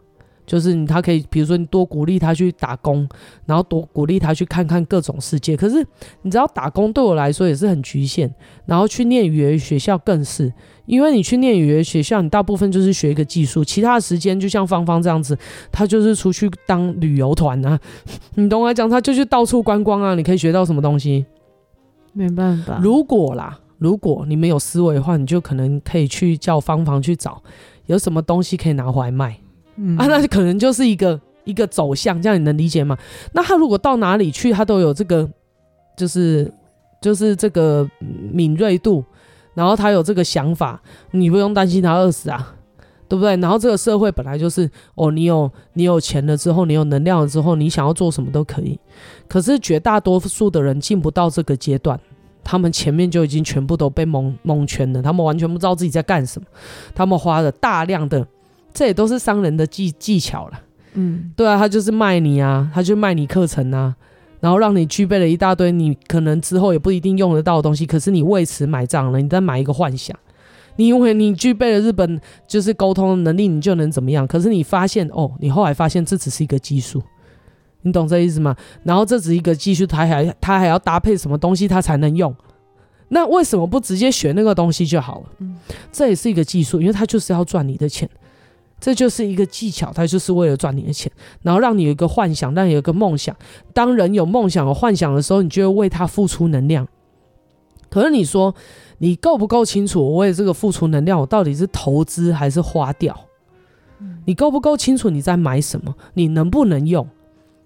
就是他可以，比如说你多鼓励他去打工，然后多鼓励他去看看各种世界。可是你知道打工对我来说也是很局限，然后去念语言学校更是，因为你去念语言学校，你大部分就是学一个技术，其他的时间就像芳芳这样子，他就是出去当旅游团啊，你懂我讲，他就去到处观光啊，你可以学到什么东西？没办法。如果啦，如果你没有思维的话，你就可能可以去叫芳芳去找有什么东西可以拿回来卖。嗯、啊，那可能就是一个一个走向，这样你能理解吗？那他如果到哪里去，他都有这个，就是就是这个敏锐度，然后他有这个想法，你不用担心他饿死啊，对不对？然后这个社会本来就是，哦，你有你有钱了之后，你有能量了之后，你想要做什么都可以。可是绝大多数的人进不到这个阶段，他们前面就已经全部都被蒙蒙圈了，他们完全不知道自己在干什么，他们花了大量的。这也都是商人的技技巧了，嗯，对啊，他就是卖你啊，他就卖你课程啊，然后让你具备了一大堆你可能之后也不一定用得到的东西，可是你为此买账了，你再买一个幻想，你因为你具备了日本就是沟通的能力，你就能怎么样？可是你发现哦，你后来发现这只是一个技术，你懂这意思吗？然后这只是一个技术，它还它还要搭配什么东西它才能用？那为什么不直接学那个东西就好了？嗯，这也是一个技术，因为它就是要赚你的钱。这就是一个技巧，它就是为了赚你的钱，然后让你有一个幻想，让你有一个梦想。当人有梦想、和幻想的时候，你就会为他付出能量。可是你说，你够不够清楚？我为这个付出能量，我到底是投资还是花掉？你够不够清楚你在买什么？你能不能用？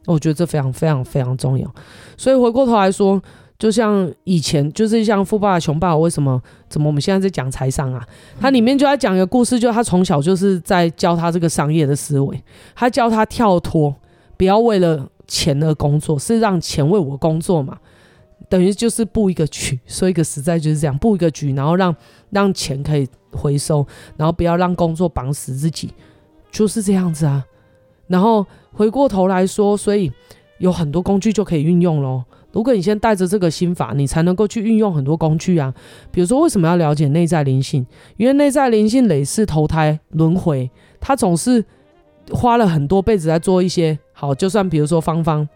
我觉得这非常非常非常重要。所以回过头来说，就像以前，就是像《富爸爸穷爸爸》，为什么？怎么我们现在在讲财商啊？他里面就在讲一个故事，就他从小就是在教他这个商业的思维，他教他跳脱，不要为了钱而工作，是让钱为我工作嘛？等于就是布一个局，说一个实在就是这样，布一个局，然后让让钱可以回收，然后不要让工作绑死自己，就是这样子啊。然后回过头来说，所以有很多工具就可以运用咯。如果你先带着这个心法，你才能够去运用很多工具啊。比如说，为什么要了解内在灵性？因为内在灵性累世投胎轮回，他总是花了很多辈子在做一些好。就算比如说芳芳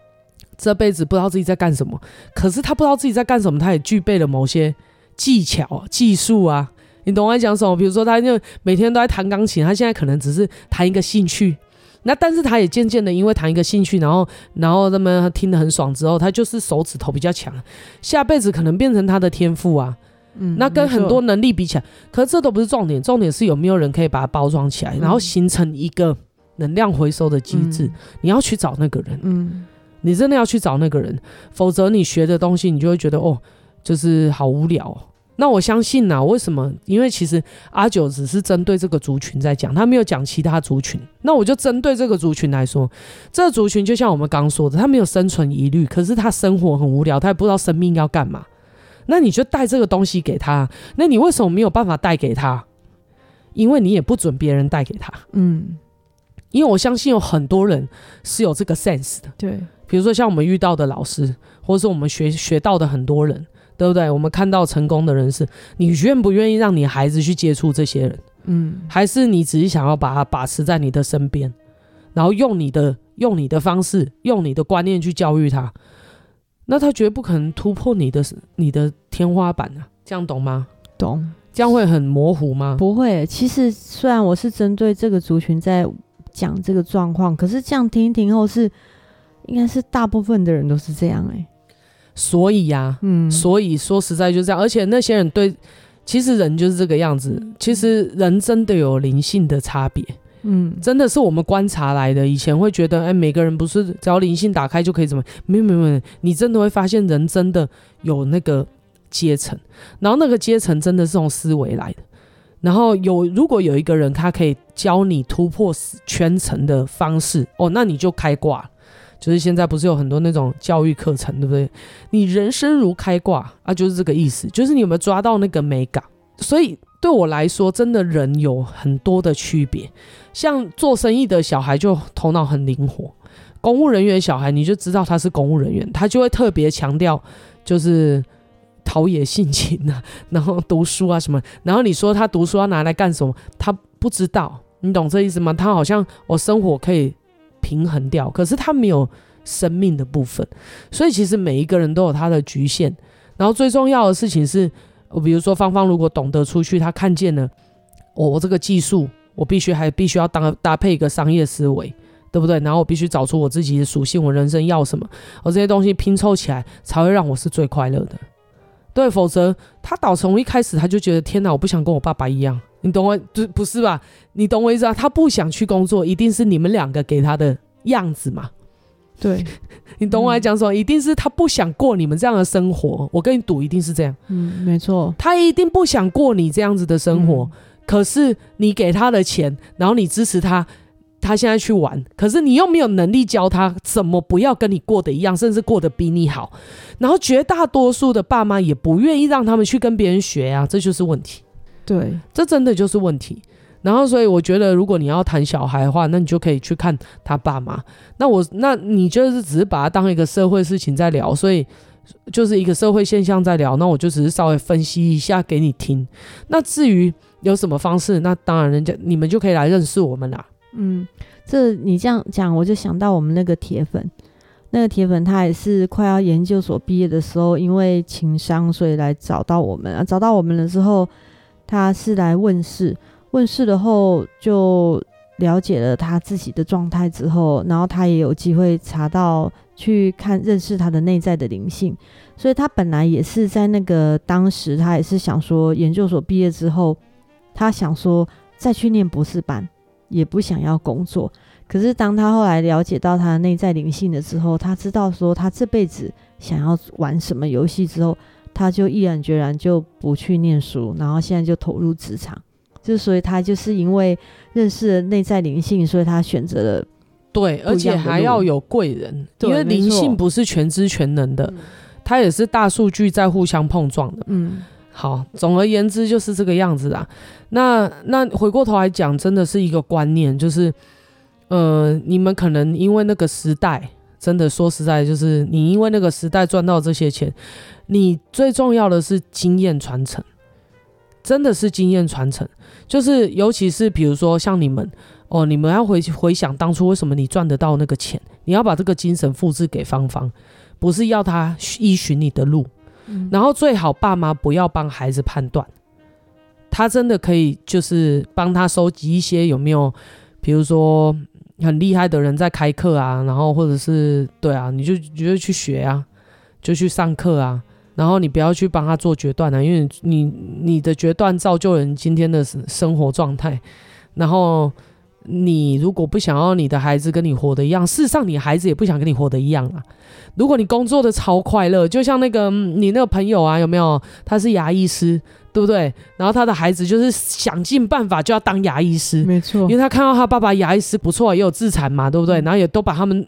这辈子不知道自己在干什么，可是他不知道自己在干什么，他也具备了某些技巧、技术啊。你懂我在讲什么？比如说，他就每天都在弹钢琴，他现在可能只是弹一个兴趣。那但是他也渐渐的因为谈一个兴趣，然后然后他们听得很爽之后，他就是手指头比较强，下辈子可能变成他的天赋啊。嗯，那跟很多能力比起来，可是这都不是重点，重点是有没有人可以把它包装起来，然后形成一个能量回收的机制。你要去找那个人，嗯，你真的要去找那个人，否则你学的东西你就会觉得哦，就是好无聊哦。那我相信呐、啊，为什么？因为其实阿九只是针对这个族群在讲，他没有讲其他族群。那我就针对这个族群来说，这个族群就像我们刚说的，他没有生存疑虑，可是他生活很无聊，他也不知道生命要干嘛。那你就带这个东西给他，那你为什么没有办法带给他？因为你也不准别人带给他。嗯，因为我相信有很多人是有这个 sense 的。对，比如说像我们遇到的老师，或者是我们学学到的很多人。对不对？我们看到成功的人是，你愿不愿意让你孩子去接触这些人？嗯，还是你只是想要把他把持在你的身边，然后用你的用你的方式，用你的观念去教育他？那他绝对不可能突破你的你的天花板啊！这样懂吗？懂。这样会很模糊吗？不会。其实虽然我是针对这个族群在讲这个状况，可是这样听一听后是，应该是大部分的人都是这样哎、欸。所以呀、啊，嗯，所以说实在就这样，而且那些人对，其实人就是这个样子。其实人真的有灵性的差别，嗯，真的是我们观察来的。以前会觉得，哎，每个人不是只要灵性打开就可以怎么？没有没有没有，你真的会发现人真的有那个阶层，然后那个阶层真的是从思维来的。然后有如果有一个人他可以教你突破圈层的方式，哦，那你就开挂了。就是现在不是有很多那种教育课程，对不对？你人生如开挂啊，就是这个意思。就是你有没有抓到那个美感？所以对我来说，真的人有很多的区别。像做生意的小孩就头脑很灵活，公务人员小孩你就知道他是公务人员，他就会特别强调就是陶冶性情啊，然后读书啊什么。然后你说他读书要拿来干什么？他不知道，你懂这意思吗？他好像我生活可以。平衡掉，可是他没有生命的部分，所以其实每一个人都有他的局限。然后最重要的事情是，比如说芳芳如果懂得出去，他看见了我，我这个技术，我必须还必须要搭搭配一个商业思维，对不对？然后我必须找出我自己的属性，我人生要什么，而这些东西拼凑起来才会让我是最快乐的。对，否则他导从一开始他就觉得天哪，我不想跟我爸爸一样。你懂我？不不是吧？你懂我意思啊？他不想去工作，一定是你们两个给他的样子嘛？对，你懂我在讲什么？嗯、一定是他不想过你们这样的生活。我跟你赌，一定是这样。嗯，没错，他一定不想过你这样子的生活。嗯、可是你给他的钱，然后你支持他，他现在去玩，可是你又没有能力教他怎么不要跟你过得一样，甚至过得比你好。然后绝大多数的爸妈也不愿意让他们去跟别人学啊，这就是问题。对，这真的就是问题。然后，所以我觉得，如果你要谈小孩的话，那你就可以去看他爸妈。那我，那你就是只是把它当一个社会事情在聊，所以就是一个社会现象在聊。那我就只是稍微分析一下给你听。那至于有什么方式，那当然人家你们就可以来认识我们啦。嗯，这你这样讲，我就想到我们那个铁粉，那个铁粉他也是快要研究所毕业的时候，因为情商，所以来找到我们啊。找到我们了之后。他是来问事，问事了后就了解了他自己的状态之后，然后他也有机会查到去看认识他的内在的灵性，所以他本来也是在那个当时，他也是想说研究所毕业之后，他想说再去念博士班，也不想要工作，可是当他后来了解到他的内在灵性的时候，他知道说他这辈子想要玩什么游戏之后，他就毅然决然就不去念书，然后现在就投入职场。就所以他就是因为认识了内在灵性，所以他选择了对，而且还要有贵人，因为灵性不是全知全能的，它也是大数据在互相碰撞的。嗯，好，总而言之就是这个样子啦。那那回过头来讲，真的是一个观念，就是呃，你们可能因为那个时代，真的说实在，就是你因为那个时代赚到这些钱，你最重要的是经验传承。真的是经验传承，就是尤其是比如说像你们哦，你们要回回想当初为什么你赚得到那个钱，你要把这个精神复制给芳芳，不是要他依循你的路，嗯、然后最好爸妈不要帮孩子判断，他真的可以就是帮他收集一些有没有，比如说很厉害的人在开课啊，然后或者是对啊，你就你就去学啊，就去上课啊。然后你不要去帮他做决断啊，因为你你的决断造就人今天的生活状态。然后你如果不想要你的孩子跟你活的一样，事实上你孩子也不想跟你活的一样啊。如果你工作的超快乐，就像那个你那个朋友啊，有没有？他是牙医师，对不对？然后他的孩子就是想尽办法就要当牙医师，没错，因为他看到他爸爸牙医师不错，也有自残嘛，对不对？然后也都把他们。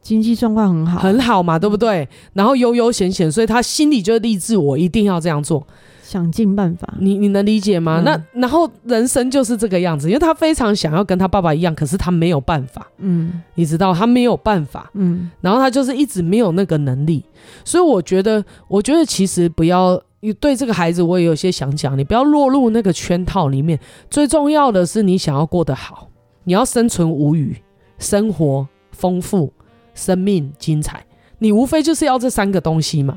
经济状况很好，很好嘛，对不对？然后悠悠闲闲，所以他心里就立志，我一定要这样做，想尽办法。你你能理解吗？嗯、那然后人生就是这个样子，因为他非常想要跟他爸爸一样，可是他没有办法。嗯，你知道他没有办法。嗯，然后他就是一直没有那个能力，所以我觉得，我觉得其实不要你对这个孩子，我也有些想讲，你不要落入那个圈套里面。最重要的是，你想要过得好，你要生存无虞，生活丰富。生命精彩，你无非就是要这三个东西嘛，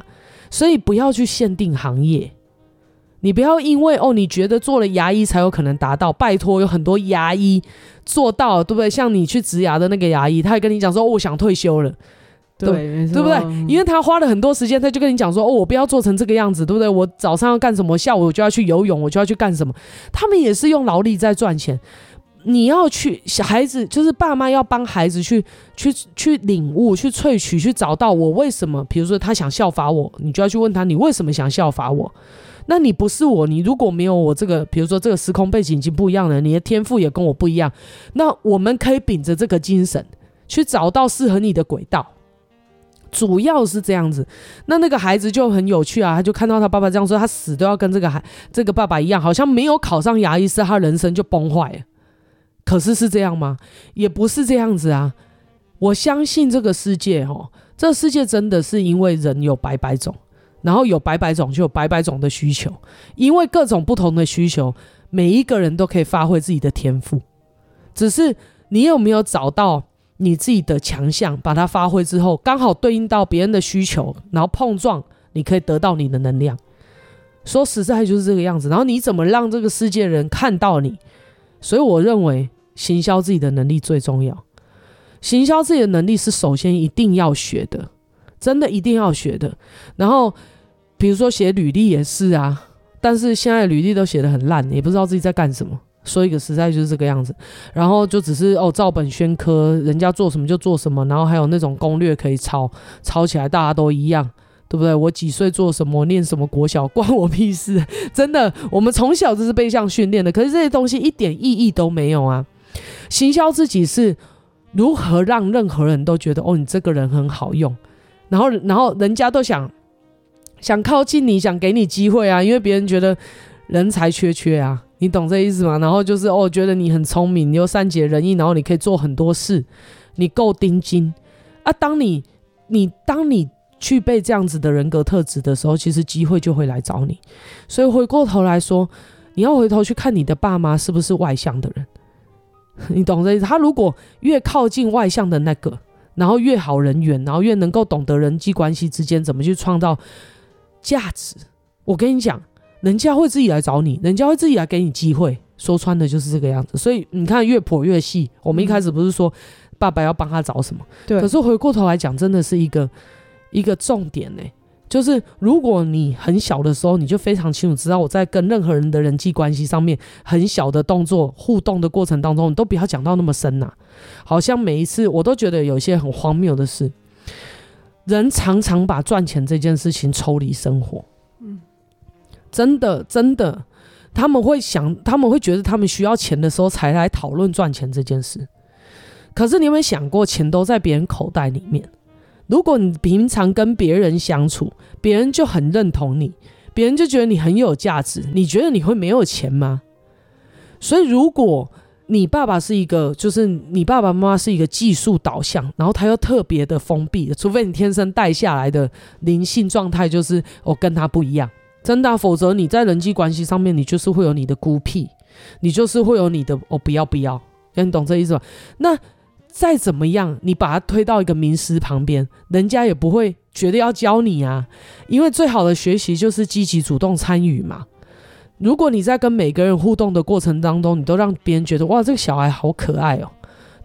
所以不要去限定行业，你不要因为哦，你觉得做了牙医才有可能达到，拜托，有很多牙医做到，对不对？像你去植牙的那个牙医，他也跟你讲说，哦，我想退休了，对，对，不对？因为他花了很多时间，他就跟你讲说，哦，我不要做成这个样子，对不对？我早上要干什么，下午我就要去游泳，我就要去干什么？他们也是用劳力在赚钱。你要去小孩子，就是爸妈要帮孩子去去去领悟、去萃取、去找到我为什么。比如说他想效法我，你就要去问他，你为什么想效法我？那你不是我，你如果没有我这个，比如说这个时空背景已经不一样了，你的天赋也跟我不一样，那我们可以秉着这个精神去找到适合你的轨道。主要是这样子。那那个孩子就很有趣啊，他就看到他爸爸这样说，他死都要跟这个孩这个爸爸一样，好像没有考上牙医师，他人生就崩坏了。可是是这样吗？也不是这样子啊！我相信这个世界，哦，这个世界真的是因为人有百百种，然后有百百种就有百百种的需求，因为各种不同的需求，每一个人都可以发挥自己的天赋，只是你有没有找到你自己的强项，把它发挥之后，刚好对应到别人的需求，然后碰撞，你可以得到你的能量。说实在就是这个样子。然后你怎么让这个世界人看到你？所以我认为行销自己的能力最重要。行销自己的能力是首先一定要学的，真的一定要学的。然后比如说写履历也是啊，但是现在履历都写得很烂，也不知道自己在干什么。说一个实在就是这个样子。然后就只是哦照本宣科，人家做什么就做什么，然后还有那种攻略可以抄，抄起来大家都一样。对不对？我几岁做什么，念什么国小，关我屁事！真的，我们从小就是被这样训练的。可是这些东西一点意义都没有啊！行销自己是如何让任何人都觉得哦，你这个人很好用，然后然后人家都想想靠近你，想给你机会啊，因为别人觉得人才缺缺啊，你懂这意思吗？然后就是哦，觉得你很聪明，你又善解人意，然后你可以做很多事，你够钉金啊！当你你当你。具备这样子的人格特质的时候，其实机会就会来找你。所以回过头来说，你要回头去看你的爸妈是不是外向的人，你懂这意思？他如果越靠近外向的那个，然后越好人缘，然后越能够懂得人际关系之间怎么去创造价值。我跟你讲，人家会自己来找你，人家会自己来给你机会。说穿的就是这个样子。所以你看，越剖越细。我们一开始不是说爸爸要帮他找什么？对。可是回过头来讲，真的是一个。一个重点呢，就是如果你很小的时候，你就非常清楚知道我在跟任何人的人际关系上面，很小的动作互动的过程当中，你都不要讲到那么深呐、啊。好像每一次我都觉得有一些很荒谬的事，人常常把赚钱这件事情抽离生活。真的真的，他们会想，他们会觉得他们需要钱的时候才来讨论赚钱这件事。可是你有没有想过，钱都在别人口袋里面？如果你平常跟别人相处，别人就很认同你，别人就觉得你很有价值，你觉得你会没有钱吗？所以，如果你爸爸是一个，就是你爸爸妈妈是一个技术导向，然后他又特别的封闭，除非你天生带下来的灵性状态就是我跟他不一样，真的，否则你在人际关系上面，你就是会有你的孤僻，你就是会有你的哦不要不要，你懂这意思吗？那。再怎么样，你把他推到一个名师旁边，人家也不会觉得要教你啊，因为最好的学习就是积极主动参与嘛。如果你在跟每个人互动的过程当中，你都让别人觉得哇，这个小孩好可爱哦。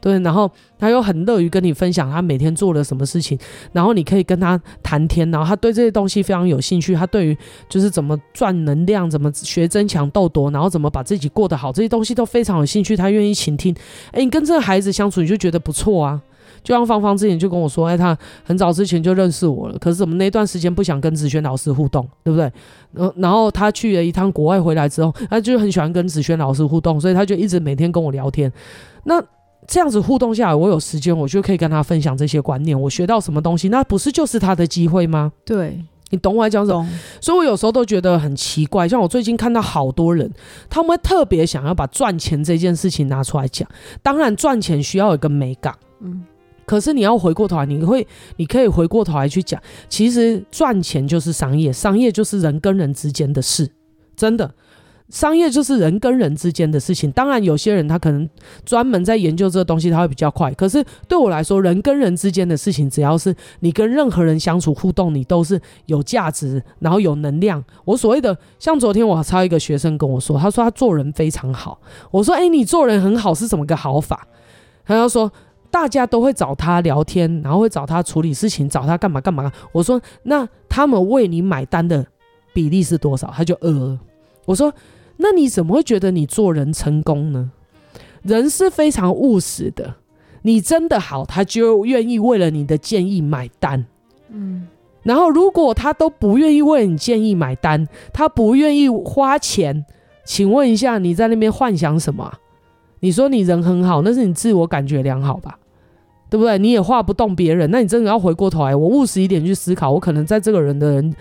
对，然后他又很乐于跟你分享他每天做了什么事情，然后你可以跟他谈天，然后他对这些东西非常有兴趣，他对于就是怎么赚能量，怎么学增强斗多，然后怎么把自己过得好，这些东西都非常有兴趣，他愿意倾听。哎，你跟这个孩子相处，你就觉得不错啊。就像芳芳之前就跟我说，哎，他很早之前就认识我了，可是怎么那段时间不想跟子轩老师互动，对不对？然后然后他去了一趟国外回来之后，他就很喜欢跟子轩老师互动，所以他就一直每天跟我聊天。那这样子互动下来，我有时间，我就可以跟他分享这些观念。我学到什么东西，那不是就是他的机会吗？对，你懂我在讲什么？所以我有时候都觉得很奇怪。像我最近看到好多人，他们会特别想要把赚钱这件事情拿出来讲。当然，赚钱需要有一个美感，嗯，可是你要回过头来，你会，你可以回过头来去讲，其实赚钱就是商业，商业就是人跟人之间的事，真的。商业就是人跟人之间的事情，当然有些人他可能专门在研究这个东西，他会比较快。可是对我来说，人跟人之间的事情，只要是你跟任何人相处互动，你都是有价值，然后有能量。我所谓的，像昨天我超一个学生跟我说，他说他做人非常好。我说，诶，你做人很好是怎么个好法？他就说大家都会找他聊天，然后会找他处理事情，找他干嘛干嘛。我说，那他们为你买单的比例是多少？他就呃，我说。那你怎么会觉得你做人成功呢？人是非常务实的，你真的好，他就愿意为了你的建议买单。嗯，然后如果他都不愿意为你建议买单，他不愿意花钱，请问一下，你在那边幻想什么？你说你人很好，那是你自我感觉良好吧？对不对？你也画不动别人，那你真的要回过头来，我务实一点去思考，我可能在这个人的人，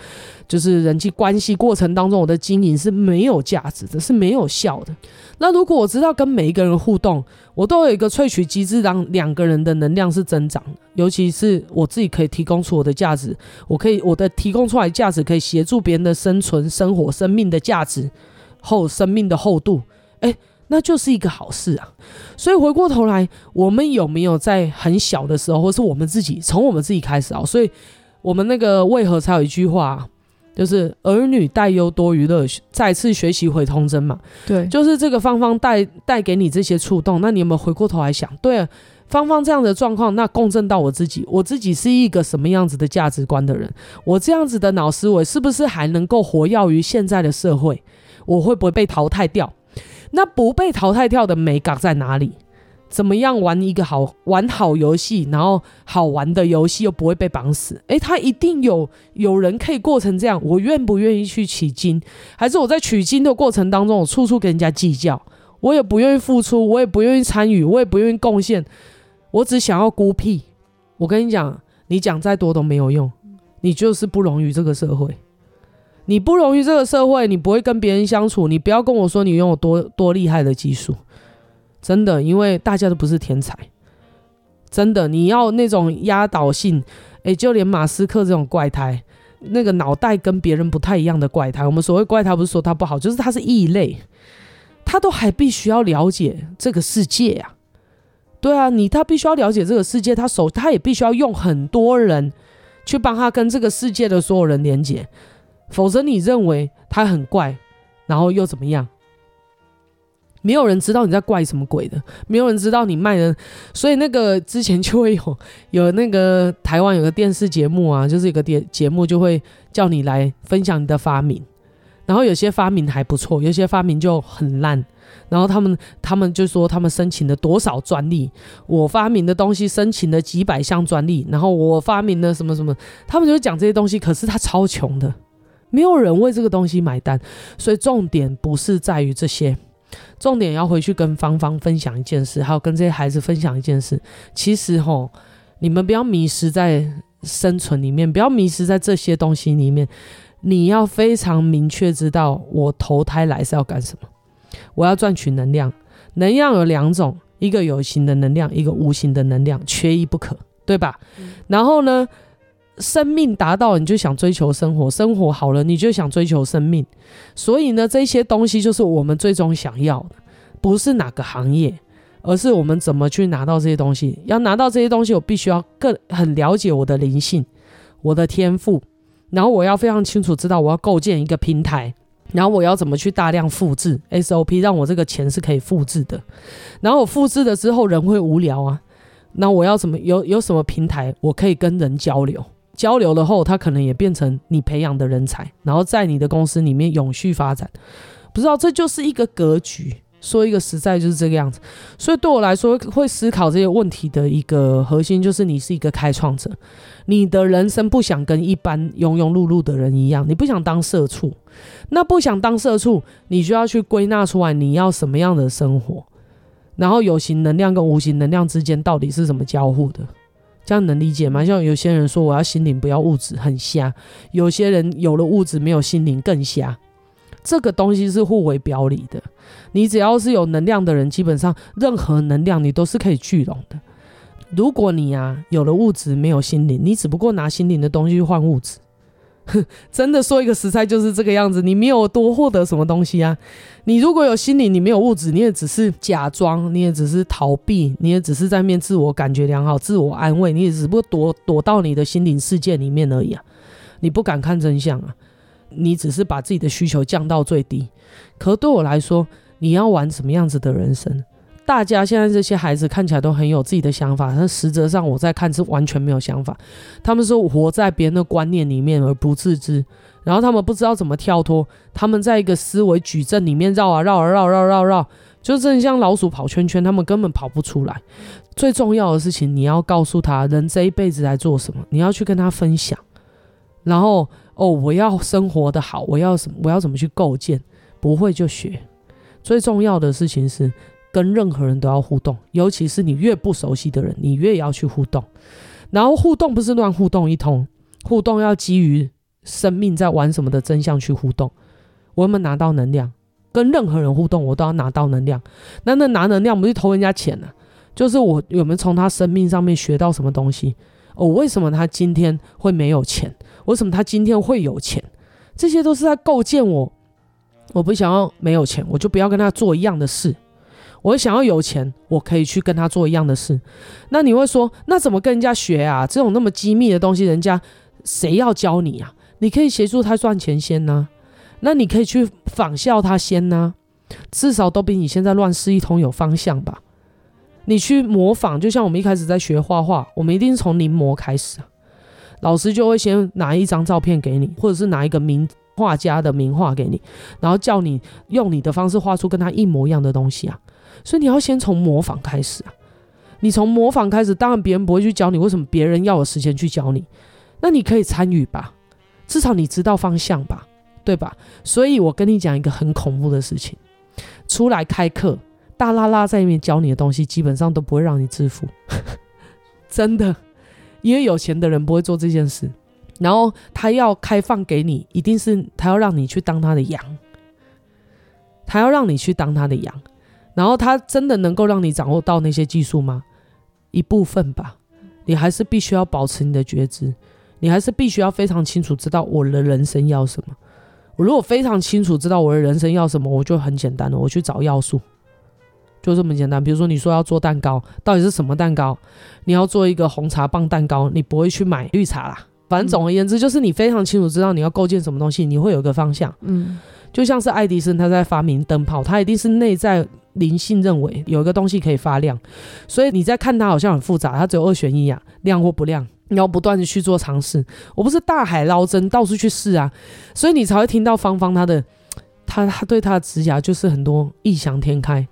就是人际关系过程当中，我的经营是没有价值的，是没有效的。那如果我知道跟每一个人互动，我都有一个萃取机制，让两个人的能量是增长的，尤其是我自己可以提供出我的价值，我可以我的提供出来价值可以协助别人的生存、生活、生命的价值后生命的厚度，诶。那就是一个好事啊，所以回过头来，我们有没有在很小的时候，或是我们自己从我们自己开始啊？所以，我们那个为何才有一句话，就是儿女带忧多于乐，再次学习回童真嘛。对，就是这个芳芳带带给你这些触动，那你有没有回过头来想，对啊，芳芳这样的状况，那共振到我自己，我自己是一个什么样子的价值观的人？我这样子的脑思维是不是还能够活跃于现在的社会？我会不会被淘汰掉？那不被淘汰掉的美感在哪里？怎么样玩一个好玩好游戏，然后好玩的游戏又不会被绑死？诶，他一定有有人可以过成这样，我愿不愿意去取经？还是我在取经的过程当中，我处处跟人家计较，我也不愿意付出，我也不愿意参与，我也不愿意贡献，我只想要孤僻。我跟你讲，你讲再多都没有用，你就是不容于这个社会。你不容于这个社会，你不会跟别人相处。你不要跟我说你拥有多多厉害的技术，真的，因为大家都不是天才。真的，你要那种压倒性，诶，就连马斯克这种怪胎，那个脑袋跟别人不太一样的怪胎，我们所谓怪胎不是说他不好，就是他是异类，他都还必须要了解这个世界啊。对啊，你他必须要了解这个世界，他手他也必须要用很多人去帮他跟这个世界的所有人连接。否则，你认为他很怪，然后又怎么样？没有人知道你在怪什么鬼的，没有人知道你卖的，所以那个之前就会有 有那个台湾有个电视节目啊，就是一个电节目就会叫你来分享你的发明，然后有些发明还不错，有些发明就很烂，然后他们他们就说他们申请了多少专利，我发明的东西申请了几百项专利，然后我发明了什么什么，他们就讲这些东西，可是他超穷的，没有人为这个东西买单，所以重点不是在于这些。重点要回去跟芳芳分享一件事，还有跟这些孩子分享一件事。其实吼，你们不要迷失在生存里面，不要迷失在这些东西里面。你要非常明确知道，我投胎来是要干什么。我要赚取能量，能量有两种，一个有形的能量，一个无形的能量，缺一不可，对吧？嗯。然后呢，生命达到，你就想追求生活；生活好了，你就想追求生命。所以呢，这些东西就是我们最终想要的，不是哪个行业，而是我们怎么去拿到这些东西。要拿到这些东西，我必须要更很了解我的灵性、我的天赋，然后我要非常清楚知道我要构建一个平台，然后我要怎么去大量复制 SOP，让我这个钱是可以复制的。然后我复制了之后，人会无聊啊，那我要怎么有有什么平台，我可以跟人交流？交流了后，他可能也变成你培养的人才，然后在你的公司里面永续发展。不知道这就是一个格局，说一个实在就是这个样子。所以对我来说，会思考这些问题的一个核心就是你是一个开创者，你的人生不想跟一般庸庸碌碌的人一样，你不想当社畜，那不想当社畜，你就要去归纳出来你要什么样的生活，然后有形能量跟无形能量之间到底是怎么交互的。这样能理解吗？像有些人说我要心灵不要物质，很瞎；有些人有了物质没有心灵更瞎。这个东西是互为表里的。你只要是有能量的人，基本上任何能量你都是可以聚拢的。如果你啊有了物质没有心灵，你只不过拿心灵的东西去换物质。哼，真的说一个实在就是这个样子，你没有多获得什么东西啊。你如果有心灵，你没有物质，你也只是假装，你也只是逃避，你也只是在面自我感觉良好、自我安慰，你也只不过躲躲到你的心灵世界里面而已啊。你不敢看真相啊，你只是把自己的需求降到最低。可对我来说，你要玩什么样子的人生？大家现在这些孩子看起来都很有自己的想法，但实则上我在看是完全没有想法。他们是活在别人的观念里面而不自知，然后他们不知道怎么跳脱，他们在一个思维矩阵里面绕啊绕啊绕绕绕绕，就真的像老鼠跑圈圈，他们根本跑不出来。最重要的事情，你要告诉他，人这一辈子来做什么，你要去跟他分享。然后哦，我要生活的好，我要什么，我要怎么去构建，不会就学。最重要的事情是。跟任何人都要互动，尤其是你越不熟悉的人，你越要去互动。然后互动不是乱互动一通，互动要基于生命在玩什么的真相去互动。我有没有拿到能量？跟任何人互动，我都要拿到能量。那那拿能量不是偷人家钱呢、就是我有没有从他生命上面学到什么东西？哦，为什么他今天会没有钱？为什么他今天会有钱？这些都是在构建我。我不想要没有钱，我就不要跟他做一样的事。我想要有钱，我可以去跟他做一样的事。那你会说，那怎么跟人家学啊？这种那么机密的东西，人家谁要教你啊？你可以协助他赚钱先呢、那你可以去仿效他先呢、至少都比你现在乱试一通有方向吧。你去模仿，就像我们一开始在学画画，我们一定是从临摹开始啊。老师就会先拿一张照片给你，或者是拿一个名画家的名画给你，然后叫你用你的方式画出跟他一模一样的东西啊。所以你要先从模仿开始啊！你从模仿开始，当然别人不会去教你。为什么别人要有时间去教你？那你可以参与吧，至少你知道方向吧，对吧？所以我跟你讲一个很恐怖的事情：出来开课，大拉拉在里面教你的东西，基本上都不会让你致富，真的。因为有钱的人不会做这件事，然后他要开放给你，一定是他要让你去当他的羊，他要让你去当他的羊。然后他真的能够让你掌握到那些技术吗？一部分吧，你还是必须要保持你的觉知，你还是必须要非常清楚知道我的人生要什么。我如果非常清楚知道我的人生要什么，我就很简单了，我去找要素，就这么简单。比如说你说要做蛋糕，到底是什么蛋糕？你要做一个红茶棒蛋糕，你不会去买绿茶啦。反正总而言之，就是你非常清楚知道你要构建什么东西，你会有一个方向。嗯，就像是爱迪生他在发明灯泡，他一定是内在。灵性认为有一个东西可以发亮，所以你在看它好像很复杂，它只有二选一啊，亮或不亮，你要不断的去做尝试。我不是大海捞针，到处去试啊，所以你才会听到芳芳她的，她她对她的指甲就是很多异想天开，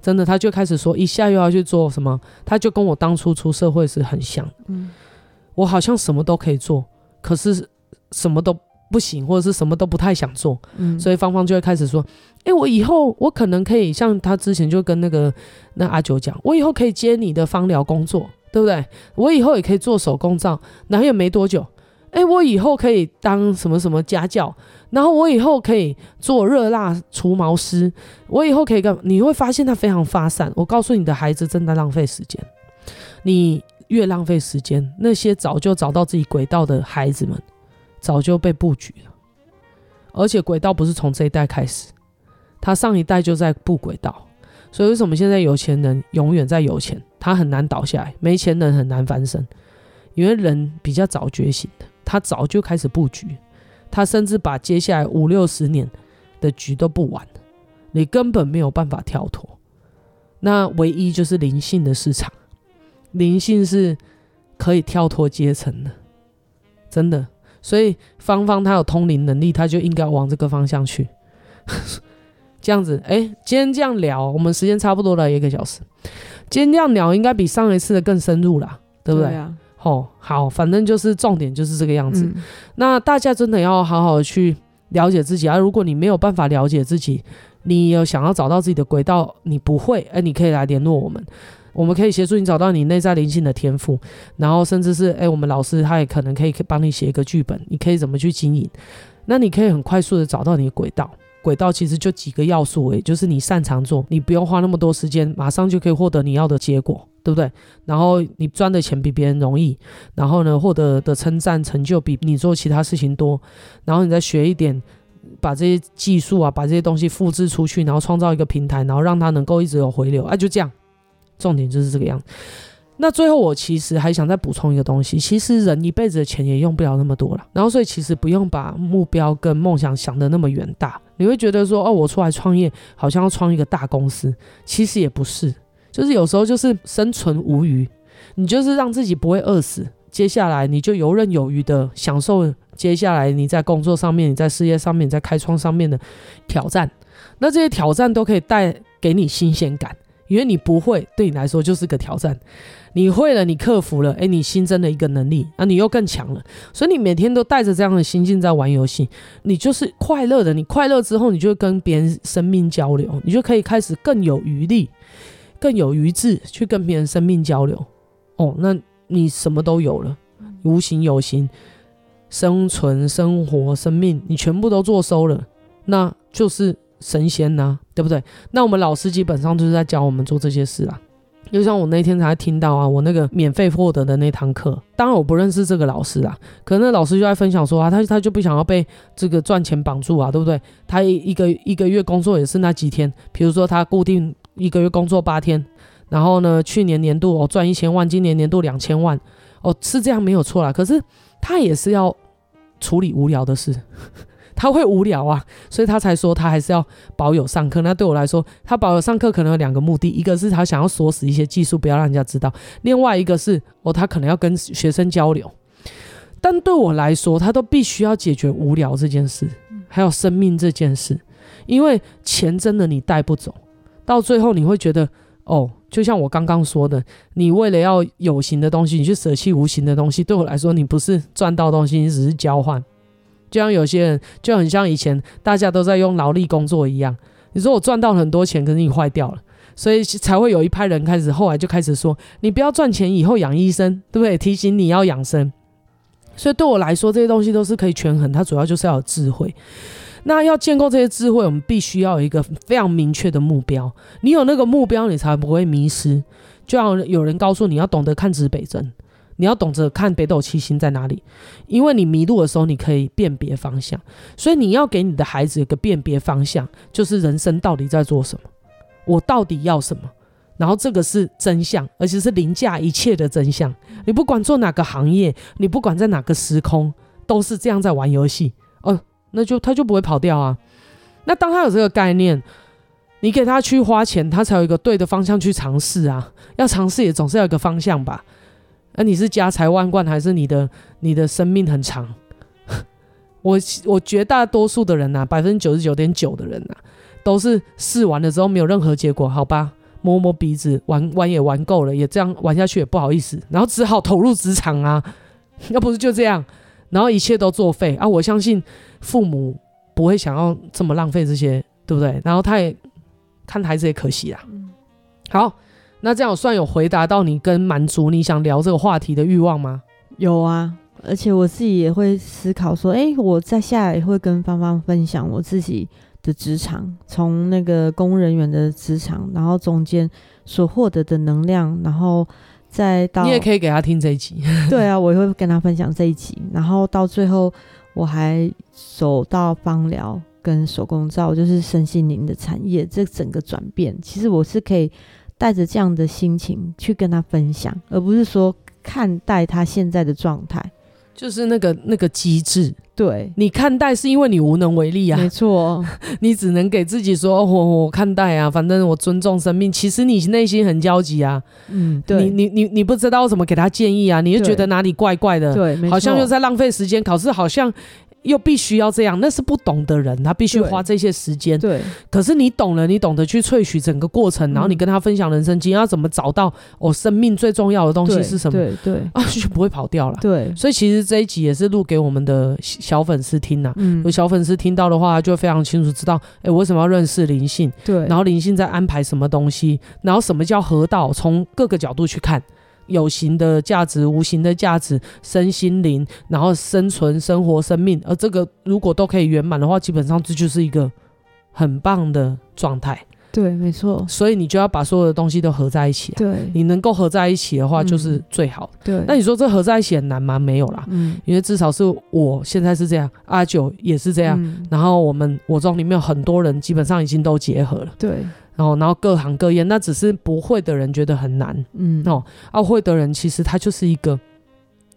真的，她就开始说一下又要去做什么，她就跟我当初出社会是很像，嗯，我好像什么都可以做，可是什么都。不行，或者是什么都不太想做，嗯，所以芳芳就会开始说：“哎、欸，我以后我可能可以像他之前就跟那个那阿九讲，我以后可以接你的芳疗工作，对不对？我以后也可以做手工皂，然后也没多久，哎、欸，我以后可以当什么什么家教，然后我以后可以做热蜡除毛师，我以后可以干？你会发现他非常发散。我告诉你的孩子正在浪费时间，你越浪费时间，那些早就找到自己轨道的孩子们。”早就被布局了，而且轨道不是从这一代开始，他上一代就在布轨道，所以为什么现在有钱人永远在有钱，他很难倒下来，没钱人很难翻身，因为人比较早觉醒的，他早就开始布局，他甚至把接下来五六十年的局都布完，你根本没有办法跳脱。那唯一就是灵性的市场，灵性是可以跳脱阶层的，真的。所以芳芳她有通灵能力，她就应该往这个方向去。这样子，哎、欸，今天这样聊，我们时间差不多了一个小时。今天这样聊，应该比上一次的更深入啦，对不对？对啊。哦，好，反正就是重点就是这个样子。嗯、那大家真的要好好的去了解自己啊！如果你没有办法了解自己，你有想要找到自己的轨道，你不会，哎、欸，你可以来联络我们。我们可以协助你找到你内在灵性的天赋，然后甚至是哎，我们老师他也可能可以帮你写一个剧本，你可以怎么去经营？那你可以很快速的找到你的轨道。轨道其实就几个要素，也就是你擅长做，你不用花那么多时间，马上就可以获得你要的结果，对不对？然后你赚的钱比别人容易，然后呢，获得的称赞成就比你做其他事情多，然后你再学一点，把这些技术啊，把这些东西复制出去，然后创造一个平台，然后让它能够一直有回流，啊，就这样。重点就是这个样。那最后，我其实还想再补充一个东西。其实人一辈子的钱也用不了那么多了。然后，所以其实不用把目标跟梦想想得那么远大。你会觉得说，哦，我出来创业，好像要创一个大公司。其实也不是，就是有时候就是生存无余，你就是让自己不会饿死。接下来你就游刃有余的享受接下来你在工作上面、你在事业上面、你在开创上面的挑战。那这些挑战都可以带给你新鲜感。因为你不会，对你来说就是个挑战。你会了，你克服了，哎，你新增了一个能力，那你又更强了。所以你每天都带着这样的心境在玩游戏，你就是快乐的。你快乐之后，你就会跟别人生命交流，你就可以开始更有余力、更有余智去跟别人生命交流。哦，那你什么都有了，无形有形，生存、生活、生命，你全部都做收了，那就是。神仙呐、对不对？那我们老师基本上就是在教我们做这些事啊。就像我那天才听到啊，我那个免费获得的那堂课，当然我不认识这个老师啊，可能那老师就在分享说啊，他他就不想要被这个赚钱绑住啊，对不对？他一个一个月工作也是那几天，比如说他固定一个月工作八天，然后呢，去年年度哦赚一千万，今年年度两千万，哦是这样没有错啦。可是他也是要处理无聊的事。他会无聊啊，所以他才说他还是要保有上课。那对我来说，他保有上课可能有两个目的：一个是他想要锁死一些技术，不要让人家知道；另外一个是哦，他可能要跟学生交流。但对我来说，他都必须要解决无聊这件事，还有生命这件事，因为钱真的你带不走，到最后你会觉得哦，就像我刚刚说的，你为了要有形的东西，你去舍弃无形的东西。对我来说，你不是赚到东西，你只是交换。就像有些人就很像以前大家都在用劳力工作一样，你说我赚到很多钱，可是你坏掉了，所以才会有一派人开始后来就开始说，你不要赚钱，以后养医生，对不对？提醒你要养生。所以对我来说，这些东西都是可以权衡，它主要就是要有智慧。那要建构这些智慧，我们必须要有一个非常明确的目标。你有那个目标，你才不会迷失。就像有人告诉你要懂得看指北针。你要懂得看北斗七星在哪里，因为你迷路的时候，你可以辨别方向。所以你要给你的孩子一个辨别方向，就是人生到底在做什么，我到底要什么。然后这个是真相，而且是凌驾一切的真相。你不管做哪个行业，你不管在哪个时空，都是这样在玩游戏。哦，那就他就不会跑掉啊。那当他有这个概念，你给他去花钱，他才有一个对的方向去尝试啊。要尝试也总是要有一个方向吧。那、啊、你是家财万贯，还是你的你的生命很长？我我绝大多数的人呐、啊，百分之九十九点九的人呐、啊，都是试完了之后没有任何结果，好吧，摸摸鼻子，玩玩也玩够了，也这样玩下去也不好意思，然后只好投入职场啊。要不是就这样，然后一切都作废啊！我相信父母不会想要这么浪费这些，对不对？然后他也看孩子也可惜啦。好，那这样我算有回答到你跟满足你想聊这个话题的欲望吗？有啊，而且我自己也会思考说，哎，我在下来也会跟芳芳分享我自己的职场，从那个公务人员的职场，然后中间所获得的能量，然后。再到你也可以给他听这一集，对啊，我也会跟他分享这一集，然后到最后我还走到芳疗跟手工皂，就是身心灵的产业，这整个转变，其实我是可以带着这样的心情去跟他分享，而不是说看待他现在的状态。就是那个那个机制，对，你看待是因为你无能为力啊，没错，你只能给自己说，我、哦、我看待啊，反正我尊重生命。其实你内心很焦急啊，嗯，对，你你你你不知道怎么给他建议啊，你就觉得哪里怪怪的，对，好像又在浪费时间，考试好像。又必须要这样，那是不懂的人，他必须花这些时间。对，可是你懂了，你懂得去萃取整个过程，然后你跟他分享人生经验，要怎么找到我生命最重要的东西是什么？对对，对，啊，就不会跑掉了。对，所以其实这一集也是录给我们的小粉丝听呐。嗯，有小粉丝听到的话，就非常清楚知道，哎，我为什么要认识灵性？对，然后灵性在安排什么东西？然后什么叫河道？从各个角度去看。有形的价值、无形的价值、身心灵，然后生存、生活、生命，而这个如果都可以圆满的话，基本上这就是一个很棒的状态。对，没错。所以你就要把所有的东西都合在一起啊。对，你能够合在一起的话，就是最好的。对。那你说这合在一起很难吗？没有啦。嗯。因为至少是我现在是这样，阿九也是这样，嗯。然后我们我中里面有很多人基本上已经都结合了。对。然后，然后各行各业，那只是不会的人觉得很难，嗯哦，啊会的人其实他就是一个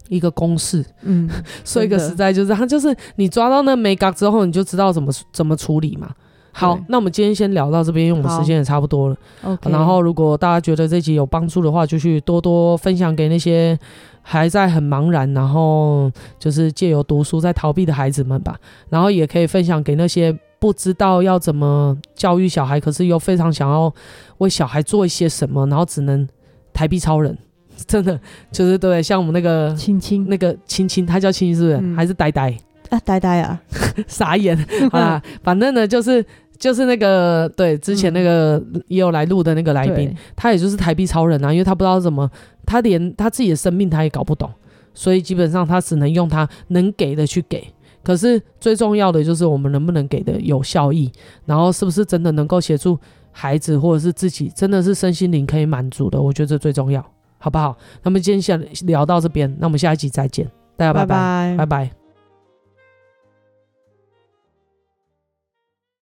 一个公式，嗯，说一个实在就是，他就是你抓到那眉角之后，你就知道怎么怎么处理嘛。好，那我们今天先聊到这边，因为我们时间也差不多了。OK，然后如果大家觉得这集有帮助的话，就去多多分享给那些还在很茫然，然后就是借由读书在逃避的孩子们吧。然后也可以分享给那些。不知道要怎么教育小孩，可是又非常想要为小孩做一些什么，然后只能台币超人，真的就是对，像我们那个青青，那个青青，他叫青青是不是？嗯、还是呆呆啊？呆呆啊，傻眼啊！反正呢，就是就是那个对，之前那个也有来录的那个来宾，他也就是台币超人啊，因为他不知道怎么，他连他自己的生命他也搞不懂，所以基本上他只能用他能给的去给。可是最重要的就是我们能不能给的有效益，然后是不是真的能够协助孩子或者是自己，真的是身心灵可以满足的，我觉得这最重要，好不好？那么今天先聊到这边，那我们下一集再见，大家拜拜，拜拜。拜拜。